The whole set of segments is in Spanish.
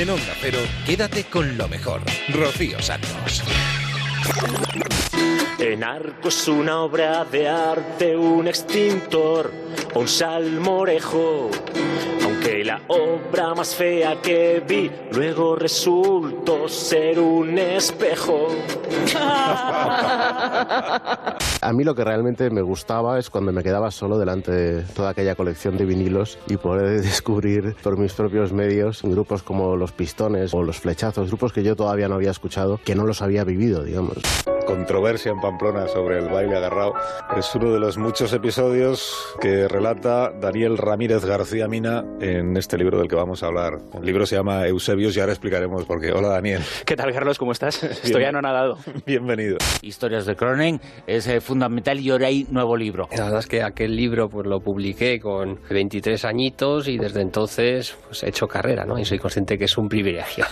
En Onda Cero, quédate con lo mejor. Rocío Santos. En arco es una obra de arte, un extintor o un salmorejo. Aunque la obra más fea que vi luego resultó ser un espejo. A mí lo que realmente me gustaba es cuando me quedaba solo delante de toda aquella colección de vinilos y poder descubrir por mis propios medios grupos como Los Pistones o Los Flechazos, grupos que yo todavía no había escuchado, que no los había vivido, digamos. Controversia en Pamplona sobre el baile agarrado es uno de los muchos episodios que relata Daniel Ramírez García Mina en este libro del que vamos a hablar. El libro se llama Eusebios y ahora explicaremos por qué. Hola Daniel. ¿Qué tal Carlos? ¿Cómo estás? Estoy anonadado. Bienvenido. Historias de Cronen es fundamental y ahora hay nuevo libro. La verdad es que aquel libro pues lo publiqué con 23 añitos y desde entonces pues, he hecho carrera, ¿no? Y soy consciente que es un privilegio.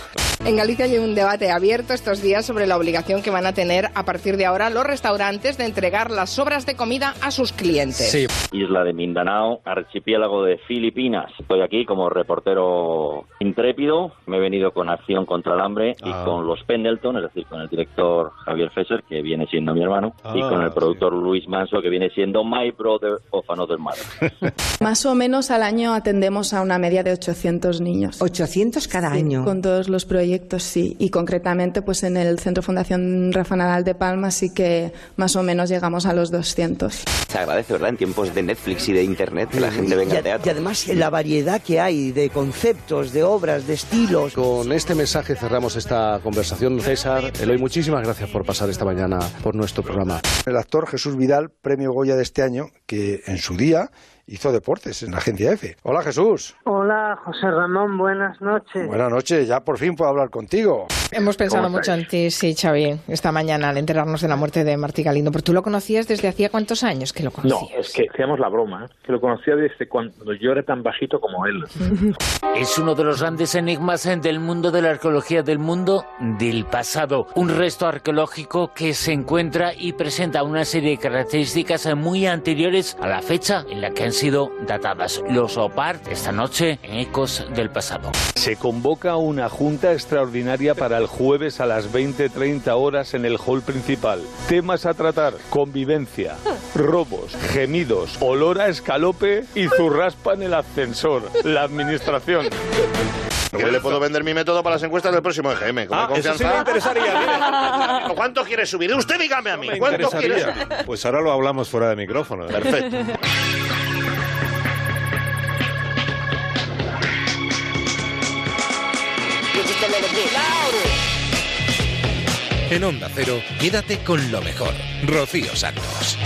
En Galicia hay un debate abierto estos días sobre la obligación que van a tener a partir de ahora los restaurantes de entregar las sobras de comida a sus clientes. Sí. Isla de Mindanao, archipiélago de Filipinas. Estoy aquí como reportero intrépido. Me he venido con Acción contra el Hambre y Ah. con los Pendleton, es decir, con el director Javier Fesser, que viene siendo mi hermano, y Ah, con el productor Luis Manso, que viene siendo My Brother of Another Mother. Más o menos al año atendemos a una media de 800 niños. 800 cada Sí, año. Con todos los proyectos, sí. Y concretamente, pues en el Centro Fundación Rafa Nadal de Palma sí que más o menos llegamos a los 200. Se agradece, ¿verdad? En tiempos de Netflix y de Internet que la gente venga y, a- teatro. y además la variedad que hay de conceptos, de obras, de estilos. Con este mensaje cerramos esta conversación. César, Eloy, muchísimas gracias por pasar esta mañana por nuestro programa. El actor Jesús Vidal, premio Goya de este año, que en su día hizo deportes en la agencia F. Hola Jesús. Hola, José Ramón, buenas noches. Buenas noches, ya por fin puedo hablar contigo. Hemos pensado ¿Cómo mucho en ti, sí, Xavi, esta mañana al enterarnos de la muerte de Martí Galindo. Pero tú lo conocías desde hacía cuántos años que lo No, conocías. es que hacíamos la broma, ¿eh? que lo conocía desde cuando yo era tan bajito como él. Es uno de los grandes enigmas eh, del mundo de la arqueología del mundo del pasado. Un resto arqueológico que se encuentra y presenta una serie de características eh, muy anteriores a la fecha en la que han sido datadas. Los OPAR esta noche en Ecos del Pasado. Se convoca una junta extraordinaria para el jueves a las 20.30 horas en el hall principal. Temas a tratar: convivencia, robos, gemidos, olor a escalope y zurraspa en el ascensor. La administración. Yo le puedo vender mi método para las encuestas del próximo EGM. Con Ah, mi eso sí confianza. me interesaría, mire. ¿Cuánto quiere subir? Usted dígame a mí. ¿Cuánto quiere subir? Pues ahora lo hablamos fuera de micrófono. ¿eh? Perfecto. En Onda Cero, quédate con lo mejor. Rocío Santos.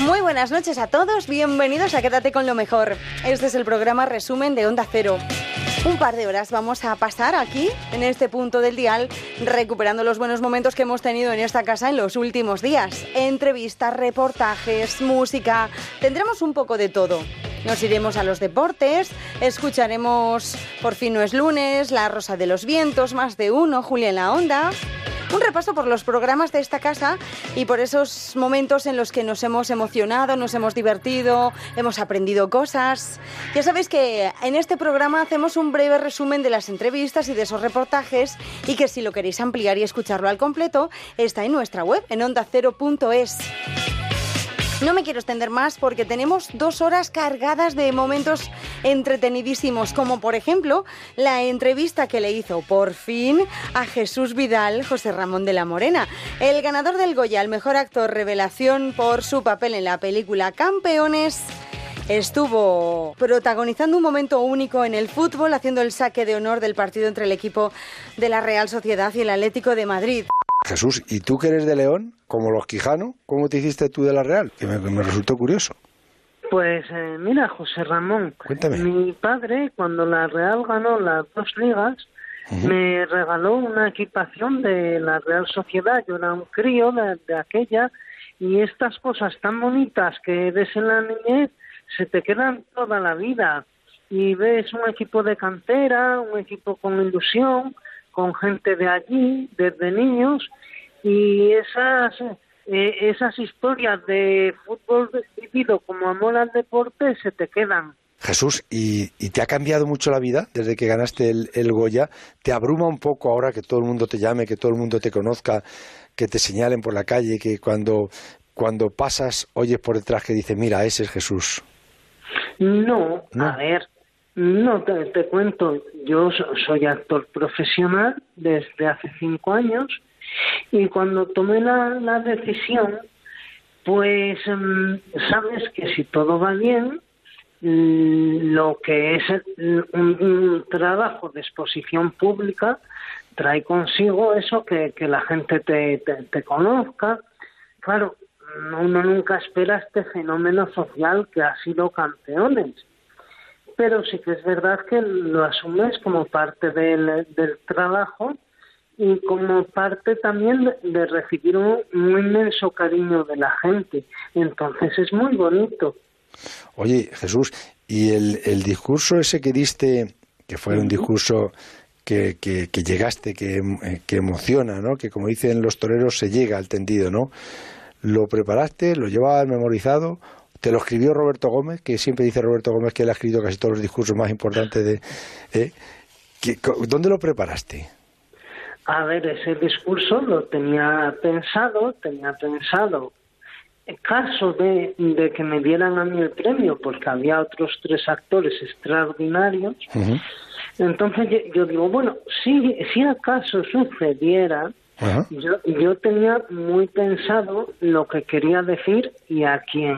Muy buenas noches a todos, bienvenidos a Quédate con lo mejor. Este es el programa resumen de Onda Cero. Un par de horas vamos a pasar aquí, en este punto del dial, recuperando los buenos momentos que hemos tenido en esta casa en los últimos días. Entrevistas, reportajes, música, tendremos un poco de todo. Nos iremos a los deportes, escucharemos Por fin no es lunes, La Rosa de los Vientos, Más de Uno, Julia en la Onda. Un repaso por los programas de esta casa y por esos momentos en los que nos hemos emocionado, nos hemos divertido, hemos aprendido cosas. Ya sabéis que en este programa hacemos un breve resumen de las entrevistas y de esos reportajes y que si lo queréis ampliar y escucharlo al completo está en nuestra web en ondacero.es. No me quiero extender más porque tenemos dos horas cargadas de momentos entretenidísimos, como por ejemplo la entrevista que le hizo por fin a Jesús Vidal, José Ramón de la Morena, el ganador del Goya, el mejor actor revelación por su papel en la película Campeones. Estuvo protagonizando un momento único en el fútbol, haciendo el saque de honor del partido entre el equipo de la Real Sociedad y el Atlético de Madrid. Jesús, ¿y tú que eres de León, como los Quijano, cómo te hiciste tú de la Real? Que me, me resultó curioso. Pues eh, mira, José Ramón, Cuéntame. mi padre cuando la Real ganó las dos ligas me regaló una equipación de la Real Sociedad. Yo era un crío de, de aquella y estas cosas tan bonitas que ves en la niñez se te quedan toda la vida. y ves un equipo de cantera, un equipo con ilusión, con gente de allí, desde niños, y esas, eh, esas historias de fútbol vivido como amor al deporte se te quedan. Jesús, ¿y, y te ha cambiado mucho la vida desde que ganaste el, el Goya? ¿Te abruma un poco ahora que todo el mundo te llame, que todo el mundo te conozca, que te señalen por la calle, que cuando, cuando pasas oyes por detrás que dice, mira, ese es Jesús? No, a ver, no, te, te cuento, yo so- soy actor profesional desde hace cinco años y cuando tomé la, la decisión, pues mm, sabes que si todo va bien, mm, lo que es un, un trabajo de exposición pública trae consigo eso que, que la gente te, te, te conozca. Claro, uno nunca espera este fenómeno social que ha sido campeones pero sí que es verdad que lo asumes como parte del, del trabajo y como parte también de, de recibir un, un inmenso cariño de la gente. Entonces es muy bonito. Oye, Jesús, ¿y el, el discurso ese que diste, que fue un discurso que, que, que llegaste, que, eh, que emociona, ¿no? Que como dicen los toreros, se llega al tendido, ¿no? ¿Lo preparaste? ¿Lo llevabas memorizado? ¿Te lo escribió Roberto Gómez? Que siempre dice Roberto Gómez que él ha escrito casi todos los discursos más importantes de... ¿eh? ¿Qué- co- ¿Dónde lo preparaste? A ver, ese discurso lo tenía pensado, tenía pensado en caso de, de que me dieran a mí el premio, porque había otros tres actores extraordinarios, entonces yo, yo digo, bueno, si, si acaso sucediera, yo, yo tenía muy pensado lo que quería decir y a quién.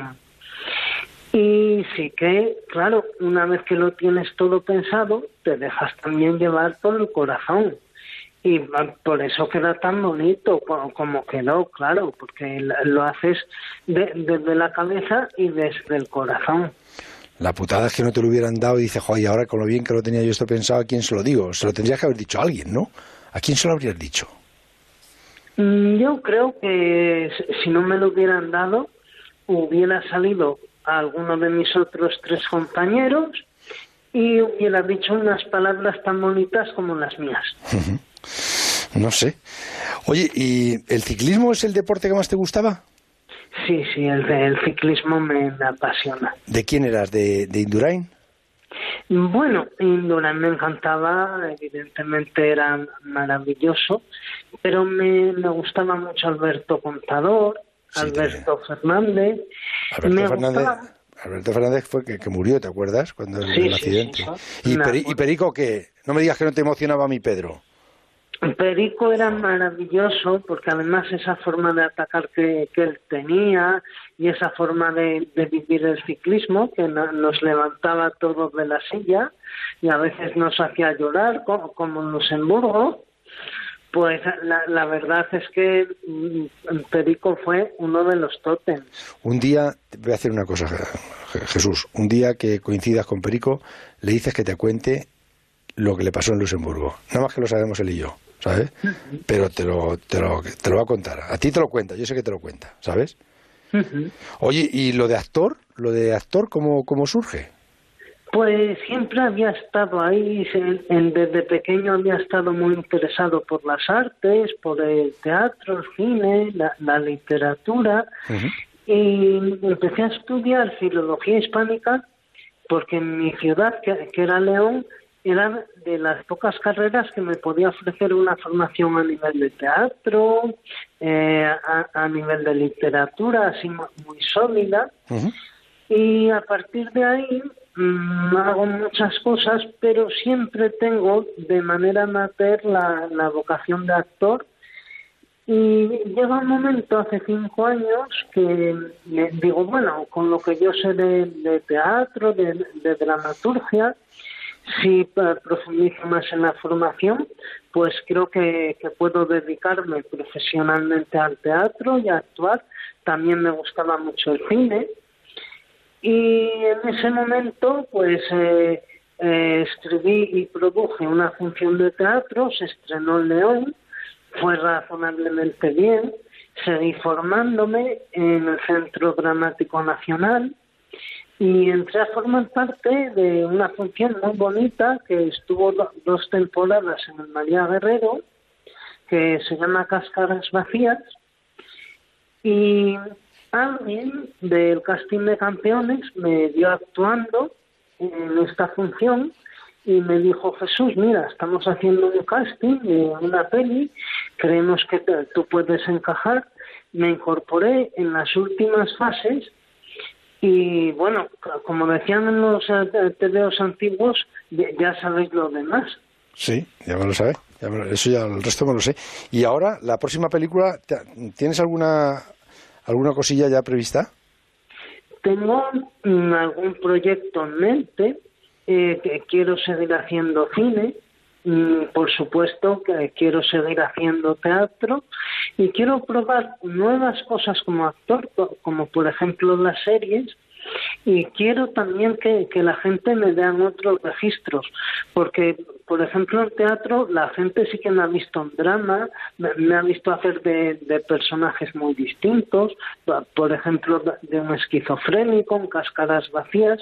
Y sí que, claro, una vez que lo tienes todo pensado, te dejas también llevar por el corazón. Y por eso queda tan bonito co- como quedó, claro, porque lo haces de- desde la cabeza y desde el corazón. La putada es que no te lo hubieran dado y dices, joder, ahora con lo bien que lo tenía yo esto pensado, ¿a quién se lo digo? Se lo tendrías que haber dicho a alguien, ¿no? ¿A quién se lo habrías dicho? Mm, Yo creo que si no me lo hubieran dado, hubiera salido a alguno de mis otros tres compañeros y hubiera dicho unas palabras tan bonitas como las mías. No sé. Oye, ¿y el ciclismo es el deporte que más te gustaba? Sí, sí, el, el ciclismo me, me apasiona. ¿De quién eras? ¿De, de Indurain? Bueno, Indurain me encantaba, evidentemente era maravilloso, pero me, me gustaba mucho Alberto Contador, Alberto Fernández. Alberto me Fernández. gustaba- Alberto Fernández fue que, que murió, ¿te acuerdas? Cuando Sí, el sí, accidente. sí, ¿Y, me Peri- acuerdo. ¿Y Perico qué? No me digas que no te emocionaba a mi Pedro. Perico era maravilloso porque además esa forma de atacar que, que él tenía y esa forma de, de vivir el ciclismo que no- nos levantaba todos de la silla y a veces nos hacía llorar co- como en Luxemburgo, pues la, la verdad es que mm, Perico fue uno de los tótems. Un día, voy a hacer una cosa, Je- Jesús. Un día que coincidas con Perico, le dices que te cuente lo que le pasó en Luxemburgo. Nada más que lo sabemos él y yo, ¿sabes? Pero te lo, te lo, te lo va a contar. A ti te lo cuenta, yo sé que te lo cuenta, ¿sabes? Oye, ¿y lo de actor? ¿Lo de actor cómo, cómo surge? Pues siempre había estado ahí, se- en- desde pequeño había estado muy interesado por las artes, por el teatro, el cine, la, la literatura, y empecé a estudiar filología hispánica porque en mi ciudad, que, que era León, era de las pocas carreras que me podía ofrecer una formación a nivel de teatro, eh, a, a nivel de literatura, así mu- muy sólida. Y a partir de ahí mm, hago muchas cosas, pero siempre tengo de manera amateur la, la vocación de actor. Y llega un momento hace cinco años que me digo, bueno, con lo que yo sé de, de teatro, de, de dramaturgia, si eh, profundizo más en la formación, pues creo que, que puedo dedicarme profesionalmente al teatro y a actuar. También me gustaba mucho el cine. Y en ese momento, pues eh, eh, escribí y produje una función de teatro, se estrenó en León, fue razonablemente bien, seguí formándome en el Centro Dramático Nacional y entré a formar parte de una función muy bonita que estuvo dos temporadas en el María Guerrero, que se llama Cáscaras Vacías, y alguien del casting de campeones me dio actuando en esta función y me dijo Jesús, mira, estamos haciendo un casting de una peli, creemos que tú puedes encajar. Me incorporé en las últimas fases y bueno, como decían en los eh, tebeos antiguos, ya sabéis lo demás. Sí, ya me lo sabe. eso ya el resto me lo sé. Y ahora, la próxima película, ¿tienes alguna, alguna cosilla ya prevista? Tengo mm, algún proyecto en mente, eh, que quiero seguir haciendo cine, Mm, por supuesto que quiero seguir haciendo teatro y quiero probar nuevas cosas como actor, como por ejemplo las series, y quiero también que, la gente me vean otros registros, porque, por ejemplo, en teatro la gente sí que me ha visto en drama, me, ha visto hacer de, personajes muy distintos, por ejemplo, de un esquizofrénico, en cascadas vacías,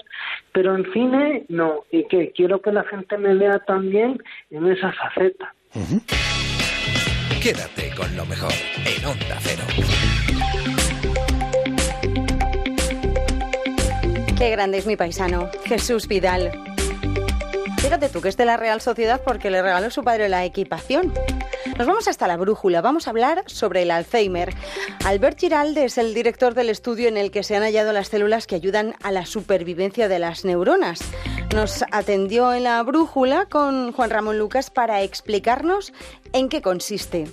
pero en cine no, y que quiero que la gente me vea también en esa faceta. Quédate con lo mejor en Onda Cero. Qué grande es mi paisano, Jesús Vidal. Fíjate tú que es de la Real Sociedad porque le regaló su padre la equipación. Nos vamos hasta la brújula, vamos a hablar sobre el Alzheimer. Albert Giralde es el director del estudio en el que se han hallado las células que ayudan a la supervivencia de las neuronas. Nos atendió en la brújula con Juan Ramón Lucas para explicarnos en qué consiste.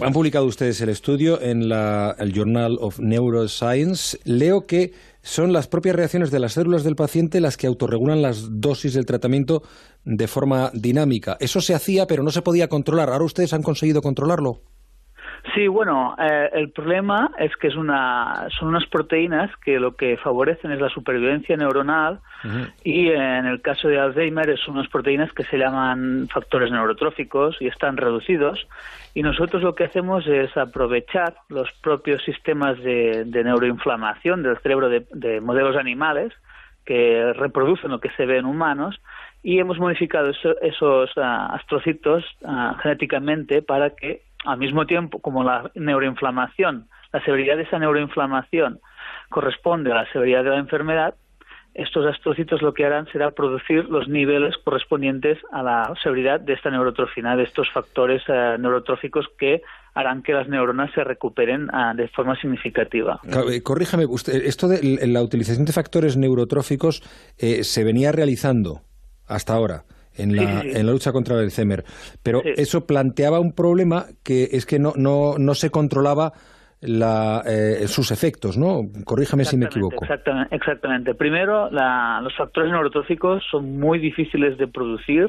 Han publicado ustedes el estudio en el Journal of Neuroscience. Leo que son las propias reacciones de las células del paciente las que autorregulan las dosis del tratamiento de forma dinámica. Eso se hacía, pero no se podía controlar. ¿Ahora ustedes han conseguido controlarlo? Sí, bueno, eh, el problema es que es una, son unas proteínas que lo que favorecen es la supervivencia neuronal y en el caso de Alzheimer son unas proteínas que se llaman factores neurotróficos y están reducidos. Y nosotros lo que hacemos es aprovechar los propios sistemas de, neuroinflamación del cerebro de, modelos animales que reproducen lo que se ve en humanos y hemos modificado esos ah, astrocitos ah, genéticamente para que al mismo tiempo como la neuroinflamación, la severidad de esa neuroinflamación corresponde a la severidad de la enfermedad, estos astrocitos lo que harán será producir los niveles correspondientes a la severidad de esta neurotrofina, de estos factores eh, neurotróficos que harán que las neuronas se recuperen ah, de forma significativa. Eh, corríjame, usted, esto de la utilización de factores neurotróficos eh, se venía realizando hasta ahora. En la, en la lucha contra el Alzheimer. Pero eso planteaba un problema que es que no, no, no se controlaba la, eh, sus efectos, ¿no? Corríjame si me equivoco. Exactamente. exactamente. Primero, los factores neurotróficos son muy difíciles de producir,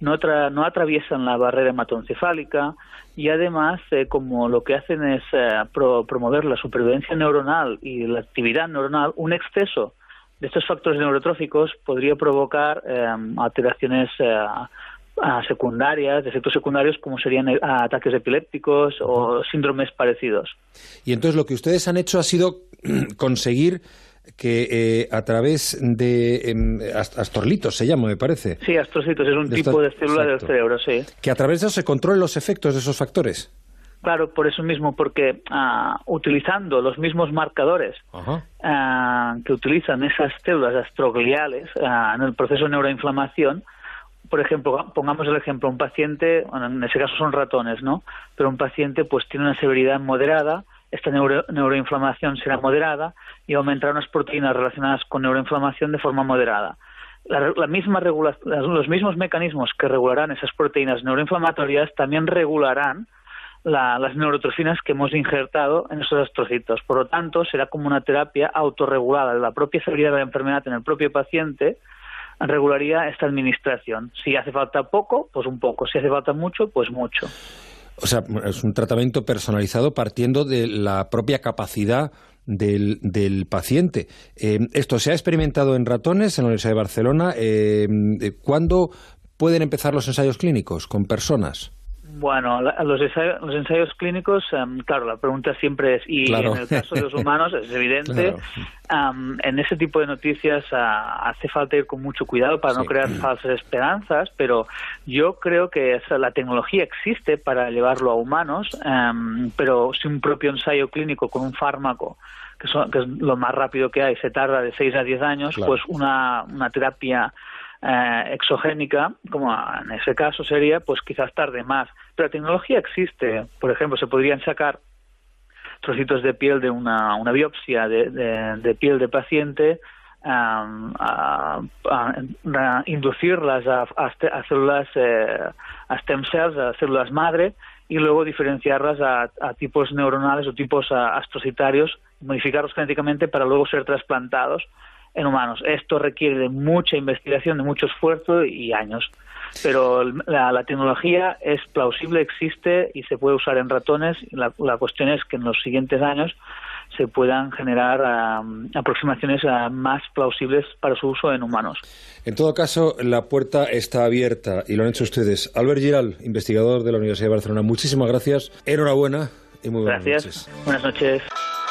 no, no atraviesan la barrera hematoencefálica y además, eh, como lo que hacen es eh, promover la supervivencia neuronal y la actividad neuronal, un exceso de estos factores neurotróficos podría provocar alteraciones secundarias, efectos secundarios como serían eh, ataques epilépticos o síndromes parecidos. Y entonces lo que ustedes han hecho ha sido conseguir que eh, a través de em, astorlitos se llama, me parece. Sí, astrocitos es un tipo de célula del cerebro, sí. Que a través de eso se controlen los efectos de esos factores. Claro, por eso mismo, porque ah, utilizando los mismos marcadores ah, que utilizan esas células astrogliales ah, en el proceso de neuroinflamación, por ejemplo, pongamos el ejemplo, un paciente, en ese caso son ratones, ¿no? Pero un paciente pues tiene una severidad moderada, esta neuroinflamación será moderada y aumentará unas proteínas relacionadas con neuroinflamación de forma moderada. La, misma los mismos mecanismos que regularán esas proteínas neuroinflamatorias también regularán las neurotrofinas que hemos injertado en esos astrocitos. Por lo tanto, será como una terapia autorregulada la propia severidad de la enfermedad en el propio paciente, regularía esta administración. Si hace falta poco, pues un poco. Si hace falta mucho, pues mucho. O sea, es un tratamiento personalizado partiendo de la propia capacidad del, del paciente. Eh, esto se ha experimentado en ratones en la Universidad de Barcelona. Eh, ¿Cuándo pueden empezar los ensayos clínicos con personas? Bueno, los, ensayos, los ensayos clínicos, em, claro, la pregunta siempre es, y en el caso de los humanos es evidente, en ese tipo de noticias ah, hace falta ir con mucho cuidado para no crear falsas esperanzas, pero yo creo que la tecnología existe para llevarlo a humanos, em, pero si un propio ensayo clínico con un fármaco que, son, que, es lo más rápido que hay, se tarda de 6 a 10 años, pues una, una terapia eh, exogénica, como en ese caso sería, pues quizás tarde más. Pero la tecnología existe. Por ejemplo, se podrían sacar trocitos de piel de una, una biopsia de, de, piel de paciente, a, inducirlas a, a, células, eh, a stem cells, a células madre, y luego diferenciarlas a tipos neuronales o tipos astrocitarios, modificarlos genéticamente para luego ser trasplantados en humanos. Esto requiere de mucha investigación, de mucho esfuerzo y años. Pero la, tecnología es plausible, existe y se puede usar en ratones. La, cuestión es que en los siguientes años se puedan generar aproximaciones más plausibles para su uso en humanos. En todo caso, la puerta está abierta y lo han hecho ustedes. Albert Giral, investigador de la Universidad de Barcelona, muchísimas gracias. Enhorabuena y muy buenas gracias. Buenas noches.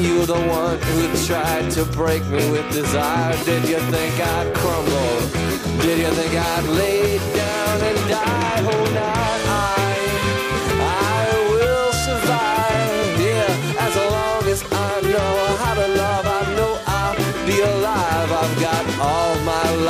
you the one who tried to break me with desire? Did you think I'd crumble? Did you think I'd lay down and die? Oh, not I.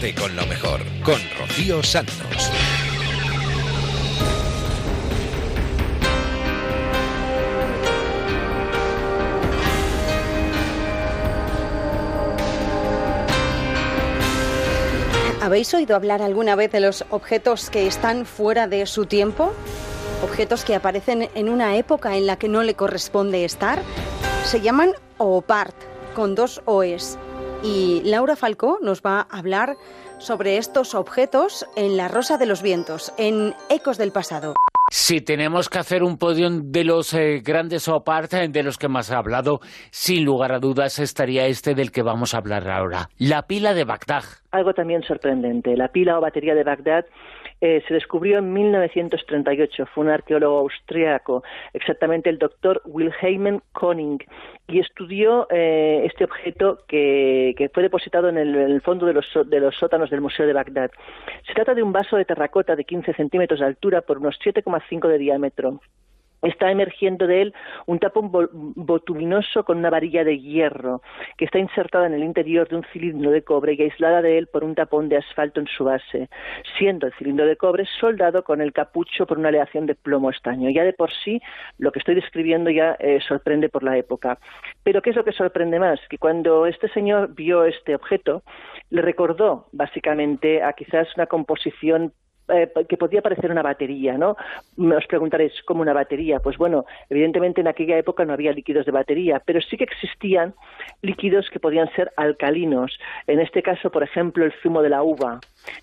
Con lo mejor, con Rocío Santos. ¿Habéis oído hablar alguna vez de los objetos que están fuera de su tiempo? Objetos que aparecen en una época en la que no le corresponde estar. Se llaman OPART, con dos OEs. Y Laura Falcó nos va a hablar sobre estos objetos en La Rosa de los Vientos, en Ecos del Pasado. Si tenemos que hacer un podio de los eh, grandes OPART de los que más ha hablado, sin lugar a dudas estaría este del que vamos a hablar ahora, la pila de Bagdad. Algo también sorprendente, la pila o batería de Bagdad eh, se descubrió en 1938. Fue un arqueólogo austriaco, exactamente el doctor Wilhelm Koning, y estudió eh, este objeto que, fue depositado en el, fondo de los, de los, sótanos del Museo de Bagdad. Se trata de un vaso de terracota de 15 centímetros de altura por unos 7,5 de diámetro está emergiendo de él un tapón botuminoso con una varilla de hierro que está insertada en el interior de un cilindro de cobre y aislada de él por un tapón de asfalto en su base, siendo el cilindro de cobre soldado con el capucho por una aleación de plomo estaño. Ya de por sí, lo que estoy describiendo ya eh, sorprende por la época. Pero ¿qué es lo que sorprende más? Que cuando este señor vio este objeto, le recordó básicamente a quizás una composición eh, que podía parecer una batería, ¿no? Os preguntaréis, ¿cómo una batería? Pues bueno, evidentemente en aquella época no había líquidos de batería, pero sí que existían líquidos que podían ser alcalinos. En este caso, por ejemplo, el zumo de la uva.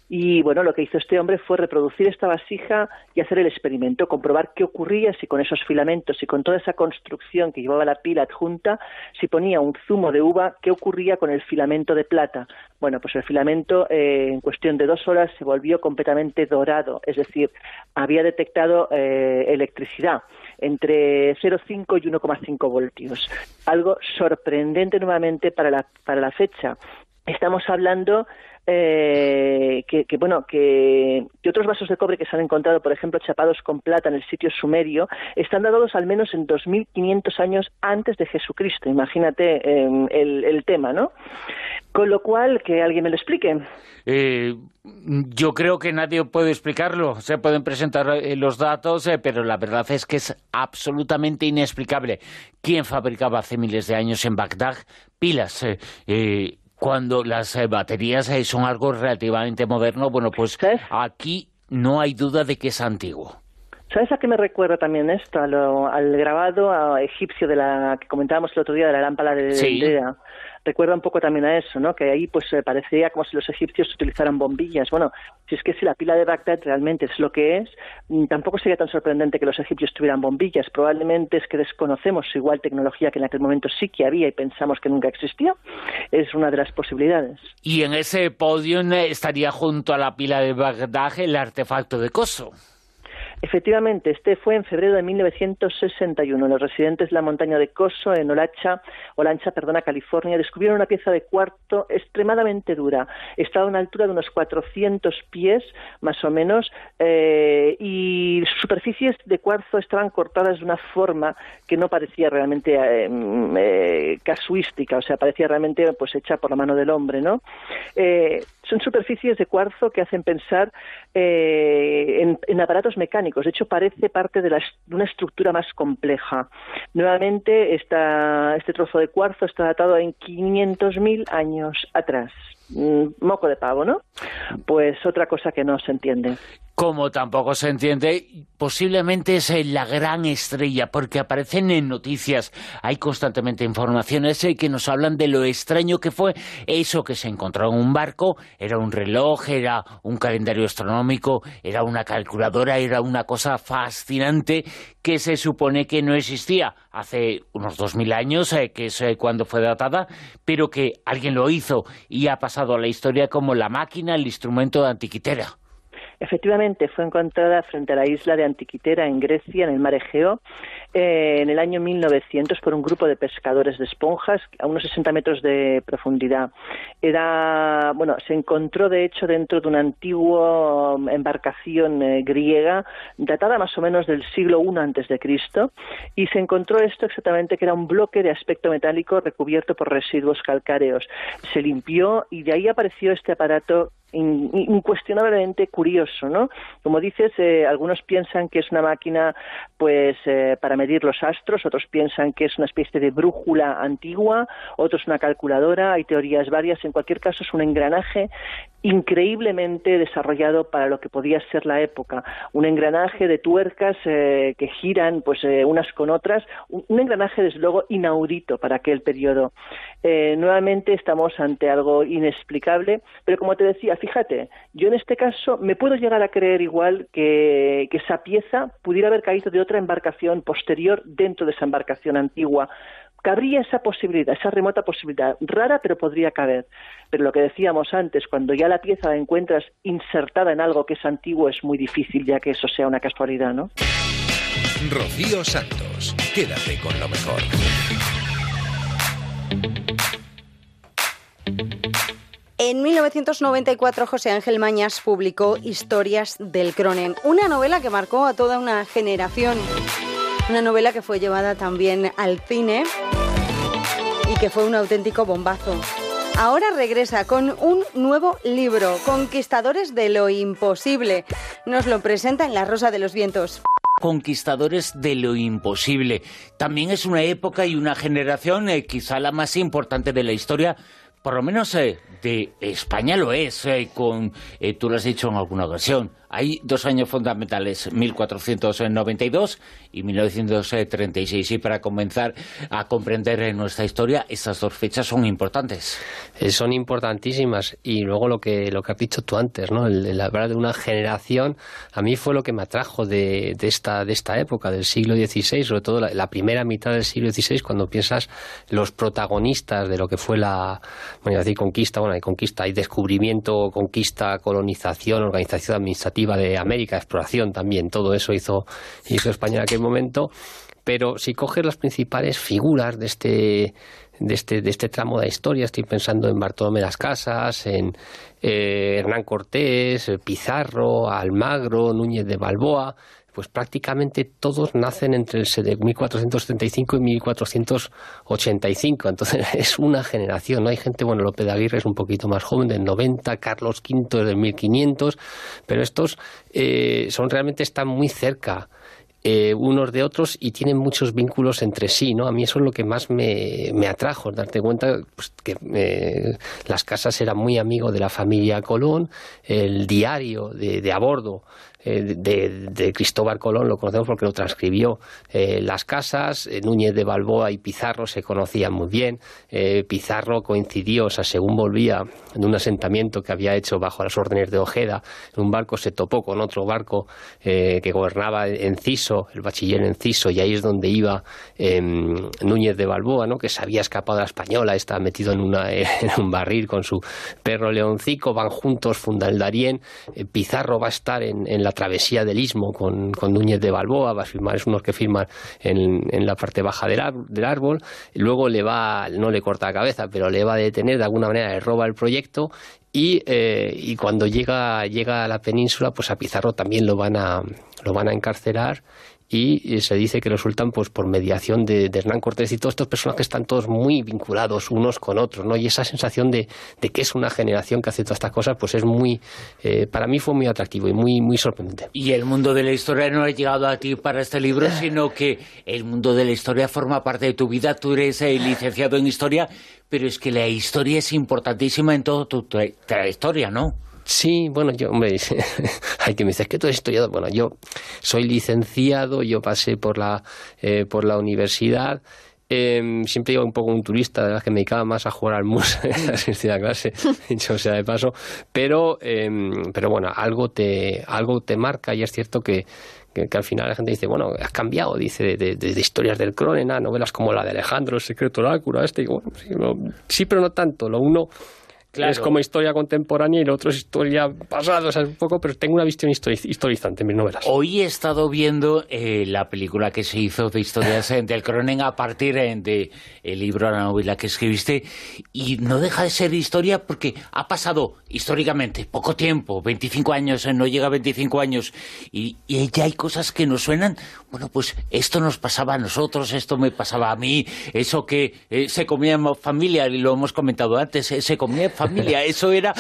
Y bueno, lo que hizo este hombre fue reproducir esta vasija y hacer el experimento, comprobar qué ocurría si con esos filamentos y con toda esa construcción que llevaba la pila adjunta, si ponía un zumo de uva, qué ocurría con el filamento de plata. Bueno, pues el filamento eh, en cuestión de dos horas se volvió completamente dorado, es decir, había detectado eh, electricidad entre 0,5 y 1,5 voltios. Algo sorprendente nuevamente para la, para la fecha. Estamos hablando eh, que, bueno que, otros vasos de cobre que se han encontrado, por ejemplo, chapados con plata en el sitio sumerio, están dados al menos en 2.500 años antes de Jesucristo. Imagínate em, el, tema, ¿no? Con lo cual, que alguien me lo explique. Eh, yo creo que nadie puede explicarlo. Se pueden presentar eh, los datos, eh, pero la verdad es que es absolutamente inexplicable. ¿Quién fabricaba hace miles de años en Bagdad pilas? Cuando las eh, baterías eh, son algo relativamente moderno, bueno, pues aquí no hay duda de que es antiguo. ¿Sabes a qué me recuerda también esto? al grabado egipcio de la que comentábamos el otro día de la lámpara de sí recuerda un poco también a eso, ¿no? Que ahí pues parecía como si los egipcios utilizaran bombillas. Bueno, si es que si la pila de Bagdad realmente es lo que es, mm, tampoco sería tan sorprendente que los egipcios tuvieran bombillas. Probablemente es que desconocemos igual tecnología que en aquel momento sí que había y pensamos que nunca existió. Es una de las posibilidades. Y en ese podio eh, estaría junto a la pila de Bagdad el artefacto de Coso. Efectivamente, este fue en febrero de 1961. Los residentes de la montaña de Coso, en Olacha, Olancha, perdona, California, descubrieron una pieza de cuarto extremadamente dura. Estaba a una altura de unos 400 pies, más o menos, eh, y superficies de cuarzo estaban cortadas de una forma que no parecía realmente eh, mm, eh, casuística, o sea, parecía realmente pues hecha por la mano del hombre, ¿no? Son superficies de cuarzo que hacen pensar en, en aparatos mecánicos de hecho, parece parte de, una estructura más compleja. Nuevamente, este trozo de cuarzo está datado en 500.000 años atrás. Mm, moco de pavo, ¿no? Pues otra cosa que no se entiende. como tampoco se entiende, posiblemente es la gran estrella, porque aparecen en noticias, hay constantemente informaciones eh, que nos hablan de lo extraño que fue eso que se encontró en un barco, era un reloj, era un calendario astronómico, era una calculadora, era una cosa fascinante que se supone que no existía hace unos dos mil años, eh, que es eh, cuando fue datada, pero que alguien lo hizo y ha pasado a la historia como la máquina, el instrumento de antiquitera. Efectivamente, fue encontrada frente a la isla de Antiquitera, en Grecia, en el mar Egeo, eh, en el año 1900 por un grupo de pescadores de esponjas a unos 60 metros de profundidad. Era, bueno, se encontró de hecho dentro de una antigua um, embarcación eh, griega datada más o menos del siglo I antes de Cristo y se encontró esto exactamente que era un bloque de aspecto metálico recubierto por residuos calcáreos. Se limpió y de ahí apareció este aparato incuestionablemente curioso, ¿no? Como dices, eh, algunos piensan que es una máquina, pues, eh, para medir los astros, otros piensan que es una especie de brújula antigua, otros una calculadora, hay teorías varias. En cualquier caso, es un engranaje increíblemente desarrollado para lo que podía ser la época. Un engranaje de tuercas eh, que giran pues eh, unas con otras, un, engranaje desde luego inaudito para aquel periodo. Eh, nuevamente estamos ante algo inexplicable, pero como te decía, fíjate, yo en este caso me puedo llegar a creer igual que, que esa pieza pudiera haber caído de otra embarcación posterior dentro de esa embarcación antigua cabría esa posibilidad, esa remota posibilidad, rara pero podría caber. Pero lo que decíamos antes, cuando ya la pieza la encuentras insertada en algo que es antiguo, es muy difícil ya que eso sea una casualidad, ¿no? Rocío Santos, quédate con lo mejor. En 1994 José Ángel Mañas publicó Historias del Cronen, una novela que marcó a toda una generación. Una novela que fue llevada también al cine y que fue un auténtico bombazo. Ahora regresa con un nuevo libro, Conquistadores de lo Imposible. Nos lo presenta en La Rosa de los Vientos. Conquistadores de lo imposible. También es una época y una generación, eh, quizá la más importante de la historia, por lo menos eh, de España lo es, eh, con, tú lo has dicho en alguna ocasión, hay dos años fundamentales, 1492 y 1936. Y para comenzar a comprender nuestra historia, estas dos fechas son importantes. Eh, son importantísimas. Y luego lo que, lo que has dicho tú antes, ¿no? El, hablar de una generación, a mí fue lo que me atrajo de, de, esta, de esta época, del siglo XVI, sobre todo la, primera mitad del siglo XVI, cuando piensas los protagonistas de lo que fue la, bueno, decir conquista, bueno, hay conquista, hay descubrimiento, conquista, colonización, organización administrativa de América, exploración también, todo eso hizo, hizo España en aquel momento. Pero si coges las principales figuras de este, de este, de este tramo de la historia. Estoy pensando en Bartolomé las Casas, en eh, Hernán Cortés, Pizarro, Almagro, Núñez de Balboa pues prácticamente todos nacen entre el 1475 y 1485. Entonces es una generación. ¿no? Hay gente, bueno, López de Aguirre es un poquito más joven, del 90, Carlos V del 1500, pero estos eh, son realmente están muy cerca. Eh, unos de otros y tienen muchos vínculos entre sí, ¿no? A mí eso es lo que más me, me atrajo, darte cuenta pues, que eh, las casas eran muy amigos de la familia Colón, el diario de, de a bordo eh, de, Cristóbal Colón, lo conocemos porque lo transcribió. Eh, las casas, eh, Núñez de Balboa y Pizarro se conocían muy bien. Pizarro coincidió, o sea, según volvía de un asentamiento que había hecho bajo las órdenes de Ojeda, en un barco se topó con otro barco que gobernaba Enciso, el bachiller Enciso, y ahí es donde iba em, Núñez de Balboa, ¿no? que se había escapado a la española, estaba metido en, una, en un barril con su perro leoncico, van juntos, funda el Darién, Pizarro va a estar en, en la travesía del istmo con, con Núñez de Balboa, va a firmar, es uno que firma en, en la parte baja del, del, árbol, luego le va, no le corta la cabeza, pero le va a detener, de alguna manera le roba el proyecto y, eh, y cuando llega, llega a la península, pues a Pizarro también lo van a, lo van a encarcelar y se dice que resultan pues por mediación de, Hernán Cortés y todos estos personajes están todos muy vinculados unos con otros, ¿no? Y esa sensación de, que es una generación que hace todas estas cosas, pues es muy, eh, para mí fue muy atractivo y muy, muy sorprendente. Y el mundo de la historia no ha llegado a ti para este libro, sino que el mundo de la historia forma parte de tu vida, tú eres el eh, licenciado en historia, pero es que la historia es importantísima en toda tu trayectoria, ¿no? Sí, bueno, yo, hombre, hay que me dice, que tú eres historiador. Bueno, yo soy licenciado, yo pasé por la, eh, por la universidad. Eh, siempre iba un poco un turista, de verdad que me dedicaba más a jugar al mus, a asistir a clase, dicho sea de paso. Pero, eh, pero bueno, algo te, algo te marca y es cierto que, que, al final la gente dice, bueno, has cambiado, dice, de, de, historias del Crónena, novelas como la de Alejandro, el secreto oráculo, este, y bueno, sí, sí, pero no tanto. Lo uno es como historia contemporánea y lo otro es historia pasada, o sea, un poco, pero tengo una visión historizante en mis novelas. Hoy he estado viendo eh, la película que se hizo de historias del Cronen a partir eh, de el libro, la novela que escribiste, y no deja de ser historia porque ha pasado históricamente poco tiempo, 25 años, eh, no llega a 25 años, y, y ya hay cosas que nos suenan, bueno, pues esto nos pasaba a nosotros, esto me pasaba a mí, eso que se comía en familia, y lo hemos comentado antes, se comía en familia familia. Eso era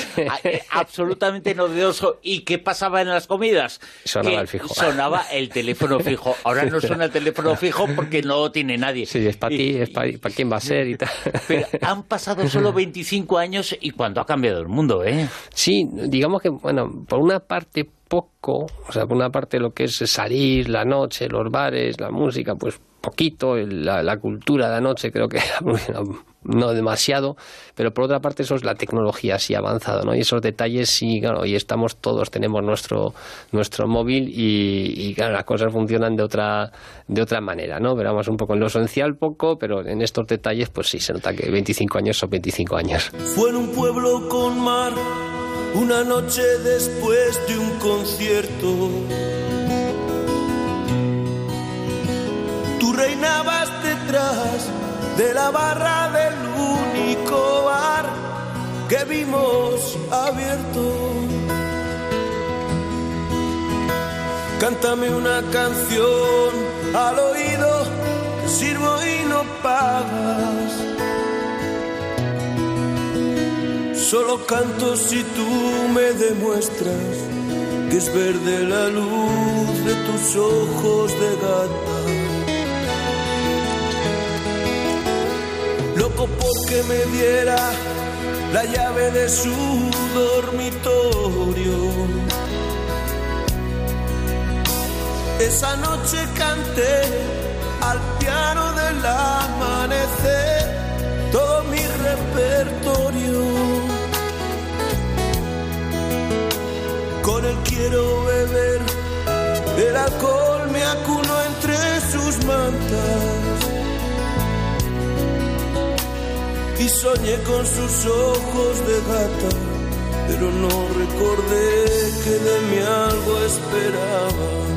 eh, absolutamente novedoso. ¿Y qué pasaba en las comidas? Sonaba el fijo. Sonaba el teléfono fijo. Ahora no suena el teléfono fijo porque no tiene nadie. Sí, es para ti, es para, quién va a ser y tal. Pero han pasado solo 25 años y cuánto ha cambiado el mundo, ¿eh? Sí, digamos que, bueno, por una parte poco, o sea, por una parte lo que es salir, la noche, los bares, la música, pues poquito, la, la cultura de la noche creo que no demasiado, pero por otra parte eso es la tecnología sí avanzado, ¿no? Y esos detalles sí, claro, y estamos todos, tenemos nuestro, nuestro móvil y, claro, las cosas funcionan de otra, de otra manera, ¿no? Veramos un poco en lo esencial poco, pero en estos detalles pues sí, se nota que 25 años son 25 años. Fue en un pueblo con mar, una noche después de un concierto. Tú reinabas detrás de la barra del único bar que vimos abierto. Cántame una canción al oído, sirvo y no pagas. Solo canto si tú me demuestras que es verde la luz de tus ojos de gata. loco porque me diera la llave de su dormitorio. Esa noche canté al piano del amanecer todo mi repertorio. Él quiero beber, el alcohol me acuno entre sus mantas y soñé con sus ojos de gata, pero no recordé que de mí algo esperaba.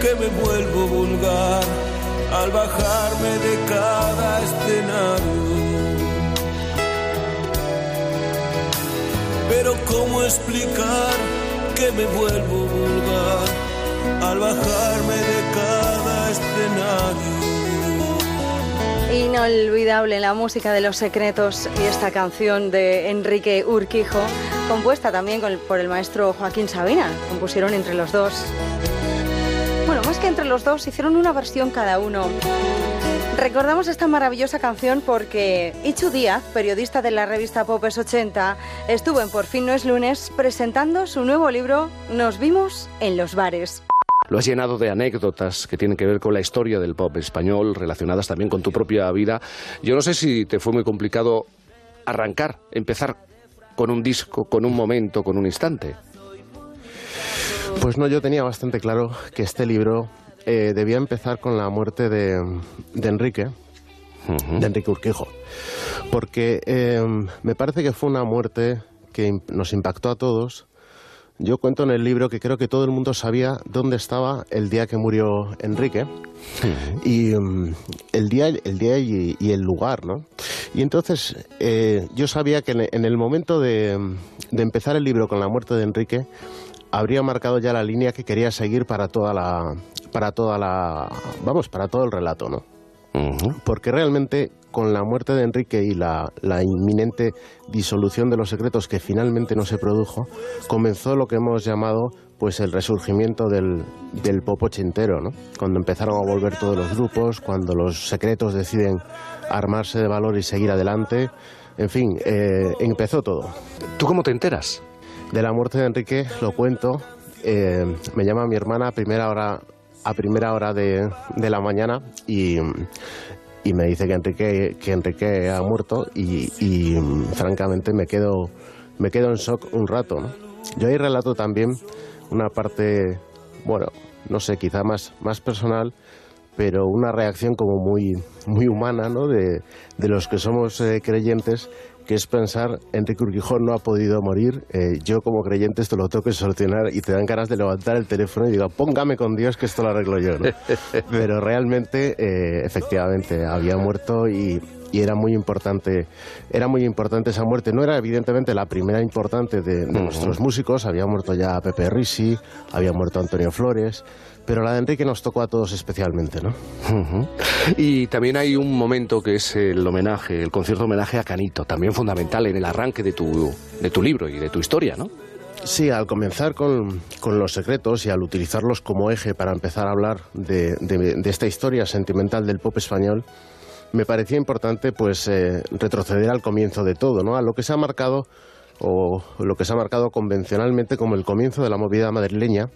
que me vuelvo vulgar al bajarme de cada escenario? Pero ¿cómo explicar que me vuelvo vulgar al bajarme de cada escenario? Inolvidable la música de los secretos y esta canción de Enrique Urquijo compuesta también por el maestro Joaquín Sabina. Compusieron entre los dos. Entre los dos, hicieron una versión cada uno. Recordamos esta maravillosa canción porque Ichu Díaz, periodista de la revista Popes 80, estuvo en Por fin no es lunes presentando su nuevo libro Nos vimos en los bares. Lo has llenado de anécdotas que tienen que ver con la historia del pop español, relacionadas también con tu propia vida. Yo no sé si te fue muy complicado arrancar, empezar con un disco, con un momento, con un instante. Pues no, yo tenía bastante claro que este libro eh, debía empezar con la muerte de, Enrique, de Enrique Urquijo, porque eh, me parece que fue una muerte que nos impactó a todos. Yo cuento en el libro que creo que todo el mundo sabía dónde estaba el día que murió Enrique y mm, el día, el día y, el lugar, ¿no? Y entonces eh, yo sabía que en, el momento de, de empezar el libro con la muerte de Enrique habría marcado ya la línea que quería seguir para toda la para toda la vamos para todo el relato no porque realmente con la muerte de Enrique y la, la, inminente disolución de los secretos que finalmente no se produjo comenzó lo que hemos llamado pues el resurgimiento del, del pop ochentero ¿no? cuando empezaron a volver todos los grupos cuando los secretos deciden armarse de valor y seguir adelante en fin eh, empezó todo ¿tú cómo te enteras? de la muerte de Enrique lo cuento. Eh, me llama mi hermana a primera hora, a primera hora de, de la mañana y, y, me dice que Enrique, que Enrique ha muerto y, y, francamente me quedo, me quedo en shock un rato. Yo ahí relato también una parte, bueno, no sé, quizá más, más personal, pero una reacción como muy, muy humana ¿no? de, de los que somos eh, creyentes que es pensar, Enrique Urquijón no ha podido morir, eh, yo como creyente esto lo tengo que solucionar y te dan ganas de levantar el teléfono y digo, póngame con Dios que esto lo arreglo yo. Pero realmente, eh, efectivamente, había muerto y, era muy importante era muy importante esa muerte. No era evidentemente la primera importante de, nuestros músicos. Había muerto ya Pepe Risi había muerto Antonio Flores pero la de Enrique nos tocó a todos especialmente, ¿no? Y también hay un momento que es el homenaje, el concierto homenaje a Canito, también fundamental en el arranque de tu, de tu libro y de tu historia, ¿no? Sí, al comenzar con, los secretos y al utilizarlos como eje para empezar a hablar de, esta historia sentimental del pop español, me parecía importante pues eh, retroceder al comienzo de todo, ¿no? A lo que se ha marcado o lo que se ha marcado convencionalmente como el comienzo de la movida madrileña,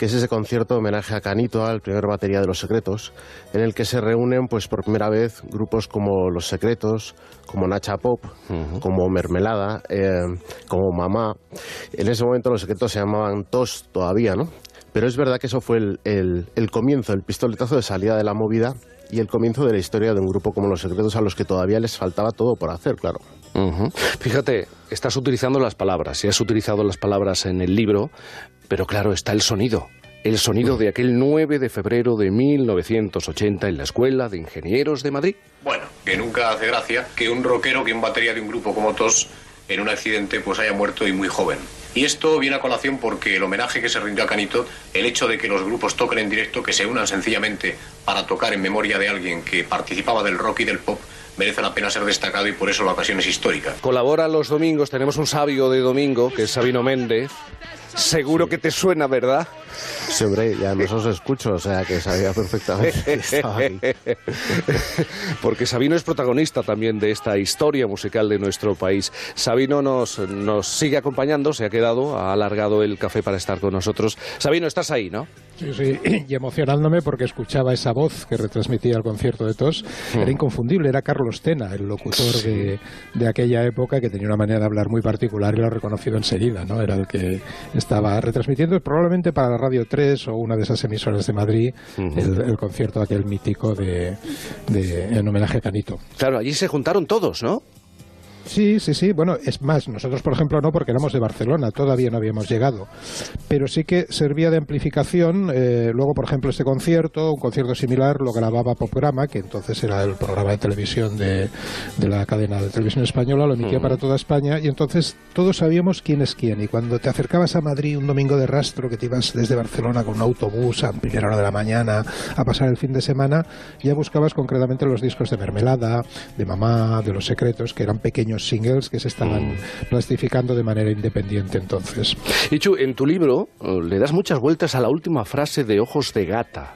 que es ese concierto homenaje a Canito, al primer batería de Los Secretos, en el que se reúnen pues por primera vez grupos como Los Secretos, como Nacha Pop, como Mermelada, eh, como Mamá. En ese momento Los Secretos se llamaban Tos todavía, ¿no? Pero es verdad que eso fue el, el comienzo, el pistoletazo de salida de la movida y el comienzo de la historia de un grupo como Los Secretos a los que todavía les faltaba todo por hacer, claro. Fíjate, estás utilizando las palabras, y has utilizado las palabras en el libro, pero claro, está el sonido. El sonido de aquel 9 de febrero de 1980 en la Escuela de Ingenieros de Madrid. Bueno, que nunca hace gracia que un rockero, que un batería de un grupo como TOS, en un accidente, pues haya muerto y muy joven. Y esto viene a colación porque el homenaje que se rindió a Canito, el hecho de que los grupos toquen en directo, que se unan sencillamente para tocar en memoria de alguien que participaba del rock y del pop, merece la pena ser destacado y por eso la ocasión es histórica. Colabora los domingos, tenemos un sabio de domingo, que es Sabino Méndez. Seguro que te suena, ¿verdad? Sí, hombre, ya no os escucho, o sea que sabía perfectamente que estaba ahí. Porque Sabino es protagonista también de esta historia musical de nuestro país. Sabino nos, nos sigue acompañando, se ha quedado, ha alargado el café para estar con nosotros. Sabino, estás ahí, ¿no? Sí, sí, y emocionándome porque escuchaba esa voz que retransmitía el concierto de TOS. Era mm. inconfundible, era Carlos Tena, el locutor de, de, aquella época que tenía una manera de hablar muy particular y lo ha reconocido enseguida, ¿no? Era el que estaba retransmitiendo probablemente para la Radio 3 o una de esas emisoras de Madrid el, concierto aquel mítico de, de, en homenaje a Canito. Claro, allí se juntaron todos, ¿no? Sí, sí, sí. Bueno, es más, nosotros, por ejemplo, no, porque éramos de Barcelona, todavía no habíamos llegado. Pero sí que servía de amplificación. Eh, luego, por ejemplo, este concierto, un concierto similar, lo grababa Popgrama, que entonces era el programa de televisión de, de la cadena de televisión española, lo emitía para toda España, y entonces todos sabíamos quién es quién. Y cuando te acercabas a Madrid un domingo de rastro, que te ibas desde Barcelona con un autobús a primera hora de la mañana a pasar el fin de semana, ya buscabas concretamente los discos de Mermelada, de Mamá, de Los Secretos, que eran pequeños singles que se estaban mm. plastificando de manera independiente entonces. Ichu, en tu libro eh, le das muchas vueltas a la última frase de Ojos de Gata.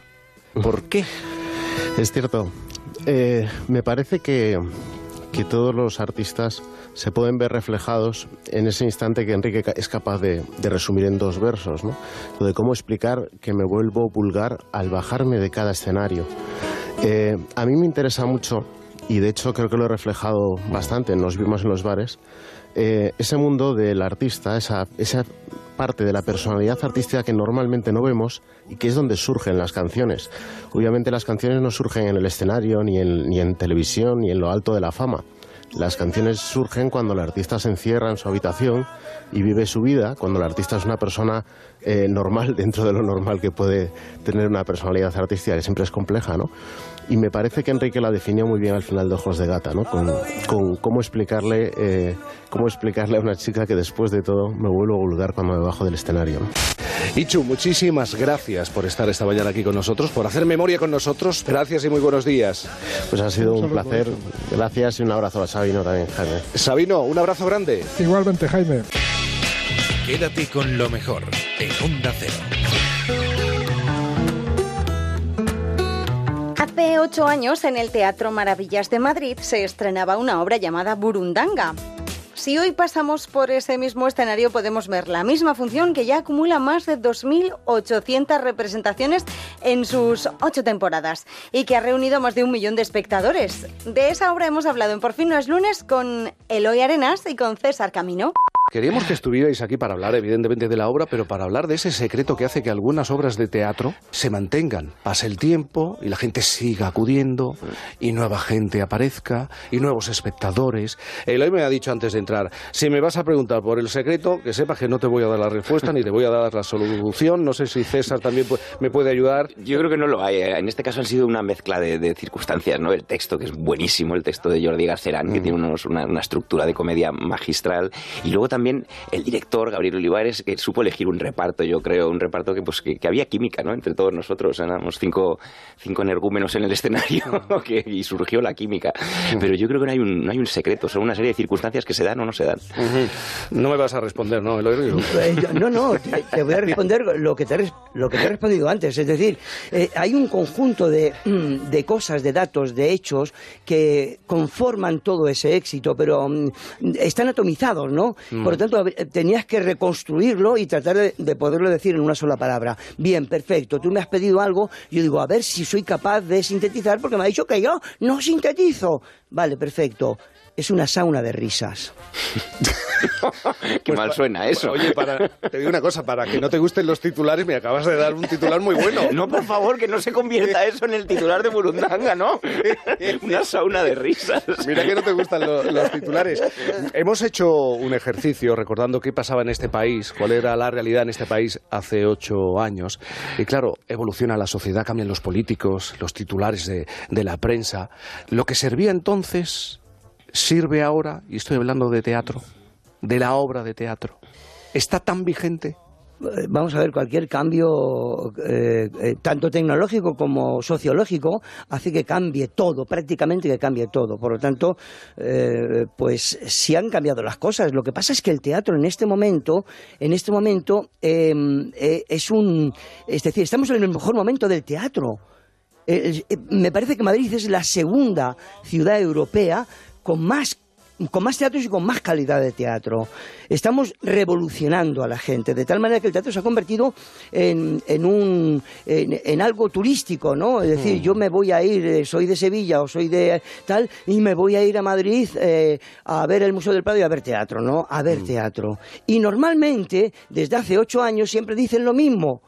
¿Por qué? Es cierto. Eh, me parece que, que todos los artistas se pueden ver reflejados en ese instante que Enrique es capaz de, resumir en dos versos, ¿no? Lo de cómo explicar que me vuelvo vulgar al bajarme de cada escenario. Eh, a mí me interesa mucho y de hecho creo que lo he reflejado bastante, nos vimos en los bares, eh, ese mundo del artista, esa, esa parte de la personalidad artística que normalmente no vemos y que es donde surgen las canciones. Obviamente las canciones no surgen en el escenario, ni en, ni en televisión, ni en lo alto de la fama. Las canciones surgen cuando el artista se encierra en su habitación y vive su vida, cuando el artista es una persona eh, normal dentro de lo normal que puede tener una personalidad artística, que siempre es compleja, ¿no? Y me parece que Enrique la definió muy bien al final de Ojos de Gata, ¿no? Con, con cómo, explicarle, eh, cómo explicarle a una chica que después de todo me vuelvo vulgar cuando me bajo del escenario. Ichu, muchísimas gracias por estar esta mañana aquí con nosotros, por hacer memoria con nosotros. Gracias y muy buenos días. Pues ha sido un placer. Gracias y un abrazo a Sabino también, Jaime. Sabino, un abrazo grande. Igualmente, Jaime. Quédate con lo mejor en Onda Cero. Hace ocho años en el Teatro Maravillas de Madrid se estrenaba una obra llamada Burundanga. Si hoy pasamos por ese mismo escenario podemos ver la misma función que ya acumula más de 2.800 representaciones en sus ocho temporadas y que ha reunido más de un millón de espectadores. De esa obra hemos hablado en Por fin no es lunes con Eloy Arenas y con César Camino. Queríamos que estuvierais aquí para hablar, evidentemente, de la obra, pero para hablar de ese secreto que hace que algunas obras de teatro se mantengan. Pase el tiempo y la gente siga acudiendo, y nueva gente aparezca, y nuevos espectadores. Eloy me ha dicho antes de entrar, si me vas a preguntar por el secreto, que sepas que no te voy a dar la respuesta ni te voy a dar la solución. No sé si César también me puede ayudar. Yo creo que no lo hay. eh. En este caso han sido una mezcla de, de circunstancias, ¿no? El texto, que es buenísimo, el texto de Jordi Garcerán, que tiene unos- una, una estructura de comedia magistral. Y luego también el director, Gabriel Olivares, que supo elegir un reparto, yo creo, un reparto que, pues, que, que había química, ¿no? Entre todos nosotros. Éramos cinco, cinco energúmenos en el escenario que, y surgió la química. Pero yo creo que no hay, un, no hay un secreto, son una serie de circunstancias que se dan o no se dan. No me vas a responder, ¿no? Eh, no, no, te, te voy a responder lo que te, lo que te he respondido antes. Es decir, eh, hay un conjunto de, mm, de cosas, de datos, de hechos que conforman todo ese éxito, pero mm, están atomizados, ¿no? Por lo tanto, tenías que reconstruirlo y tratar de, de poderlo decir en una sola palabra. Bien, perfecto. Tú me has pedido algo, yo digo, a ver si soy capaz de sintetizar, porque me ha dicho que yo no sintetizo. Vale, perfecto. Es una sauna de risas. Qué mal suena eso. Oye, para, te digo una cosa, para que no te gusten los titulares, me acabas de dar un titular muy bueno. No, por favor, que no se convierta eso en el titular de Burundanga, ¿no? Una sauna de risas. Mira que no te gustan lo- los titulares. Hemos hecho un ejercicio recordando qué pasaba en este país, cuál era la realidad en este país hace ocho años. Y claro, evoluciona la sociedad, cambian los políticos, los titulares de, de la prensa. Lo que servía entonces sirve ahora, y estoy hablando de teatro, de la obra de teatro. ¿Está tan vigente? Eh, Vamos a ver, cualquier cambio, eh, eh, tanto tecnológico como sociológico, hace que cambie todo, prácticamente que cambie todo. Por lo tanto, pues sí han cambiado las cosas. Lo que pasa es que el teatro en este momento, en este momento, eh, es un, es decir, estamos en el mejor momento del teatro. Me parece que Madrid es la segunda ciudad europea con más con más teatros y con más calidad de teatro. Estamos revolucionando a la gente, de tal manera que el teatro se ha convertido en, en un, en, en algo turístico, ¿no? Es decir, yo me voy a ir, eh, soy de Sevilla o soy de tal, y me voy a ir a Madrid eh, a ver el Museo del Prado y a ver teatro, ¿no? A ver teatro. Y normalmente, desde hace ocho años, siempre dicen lo mismo.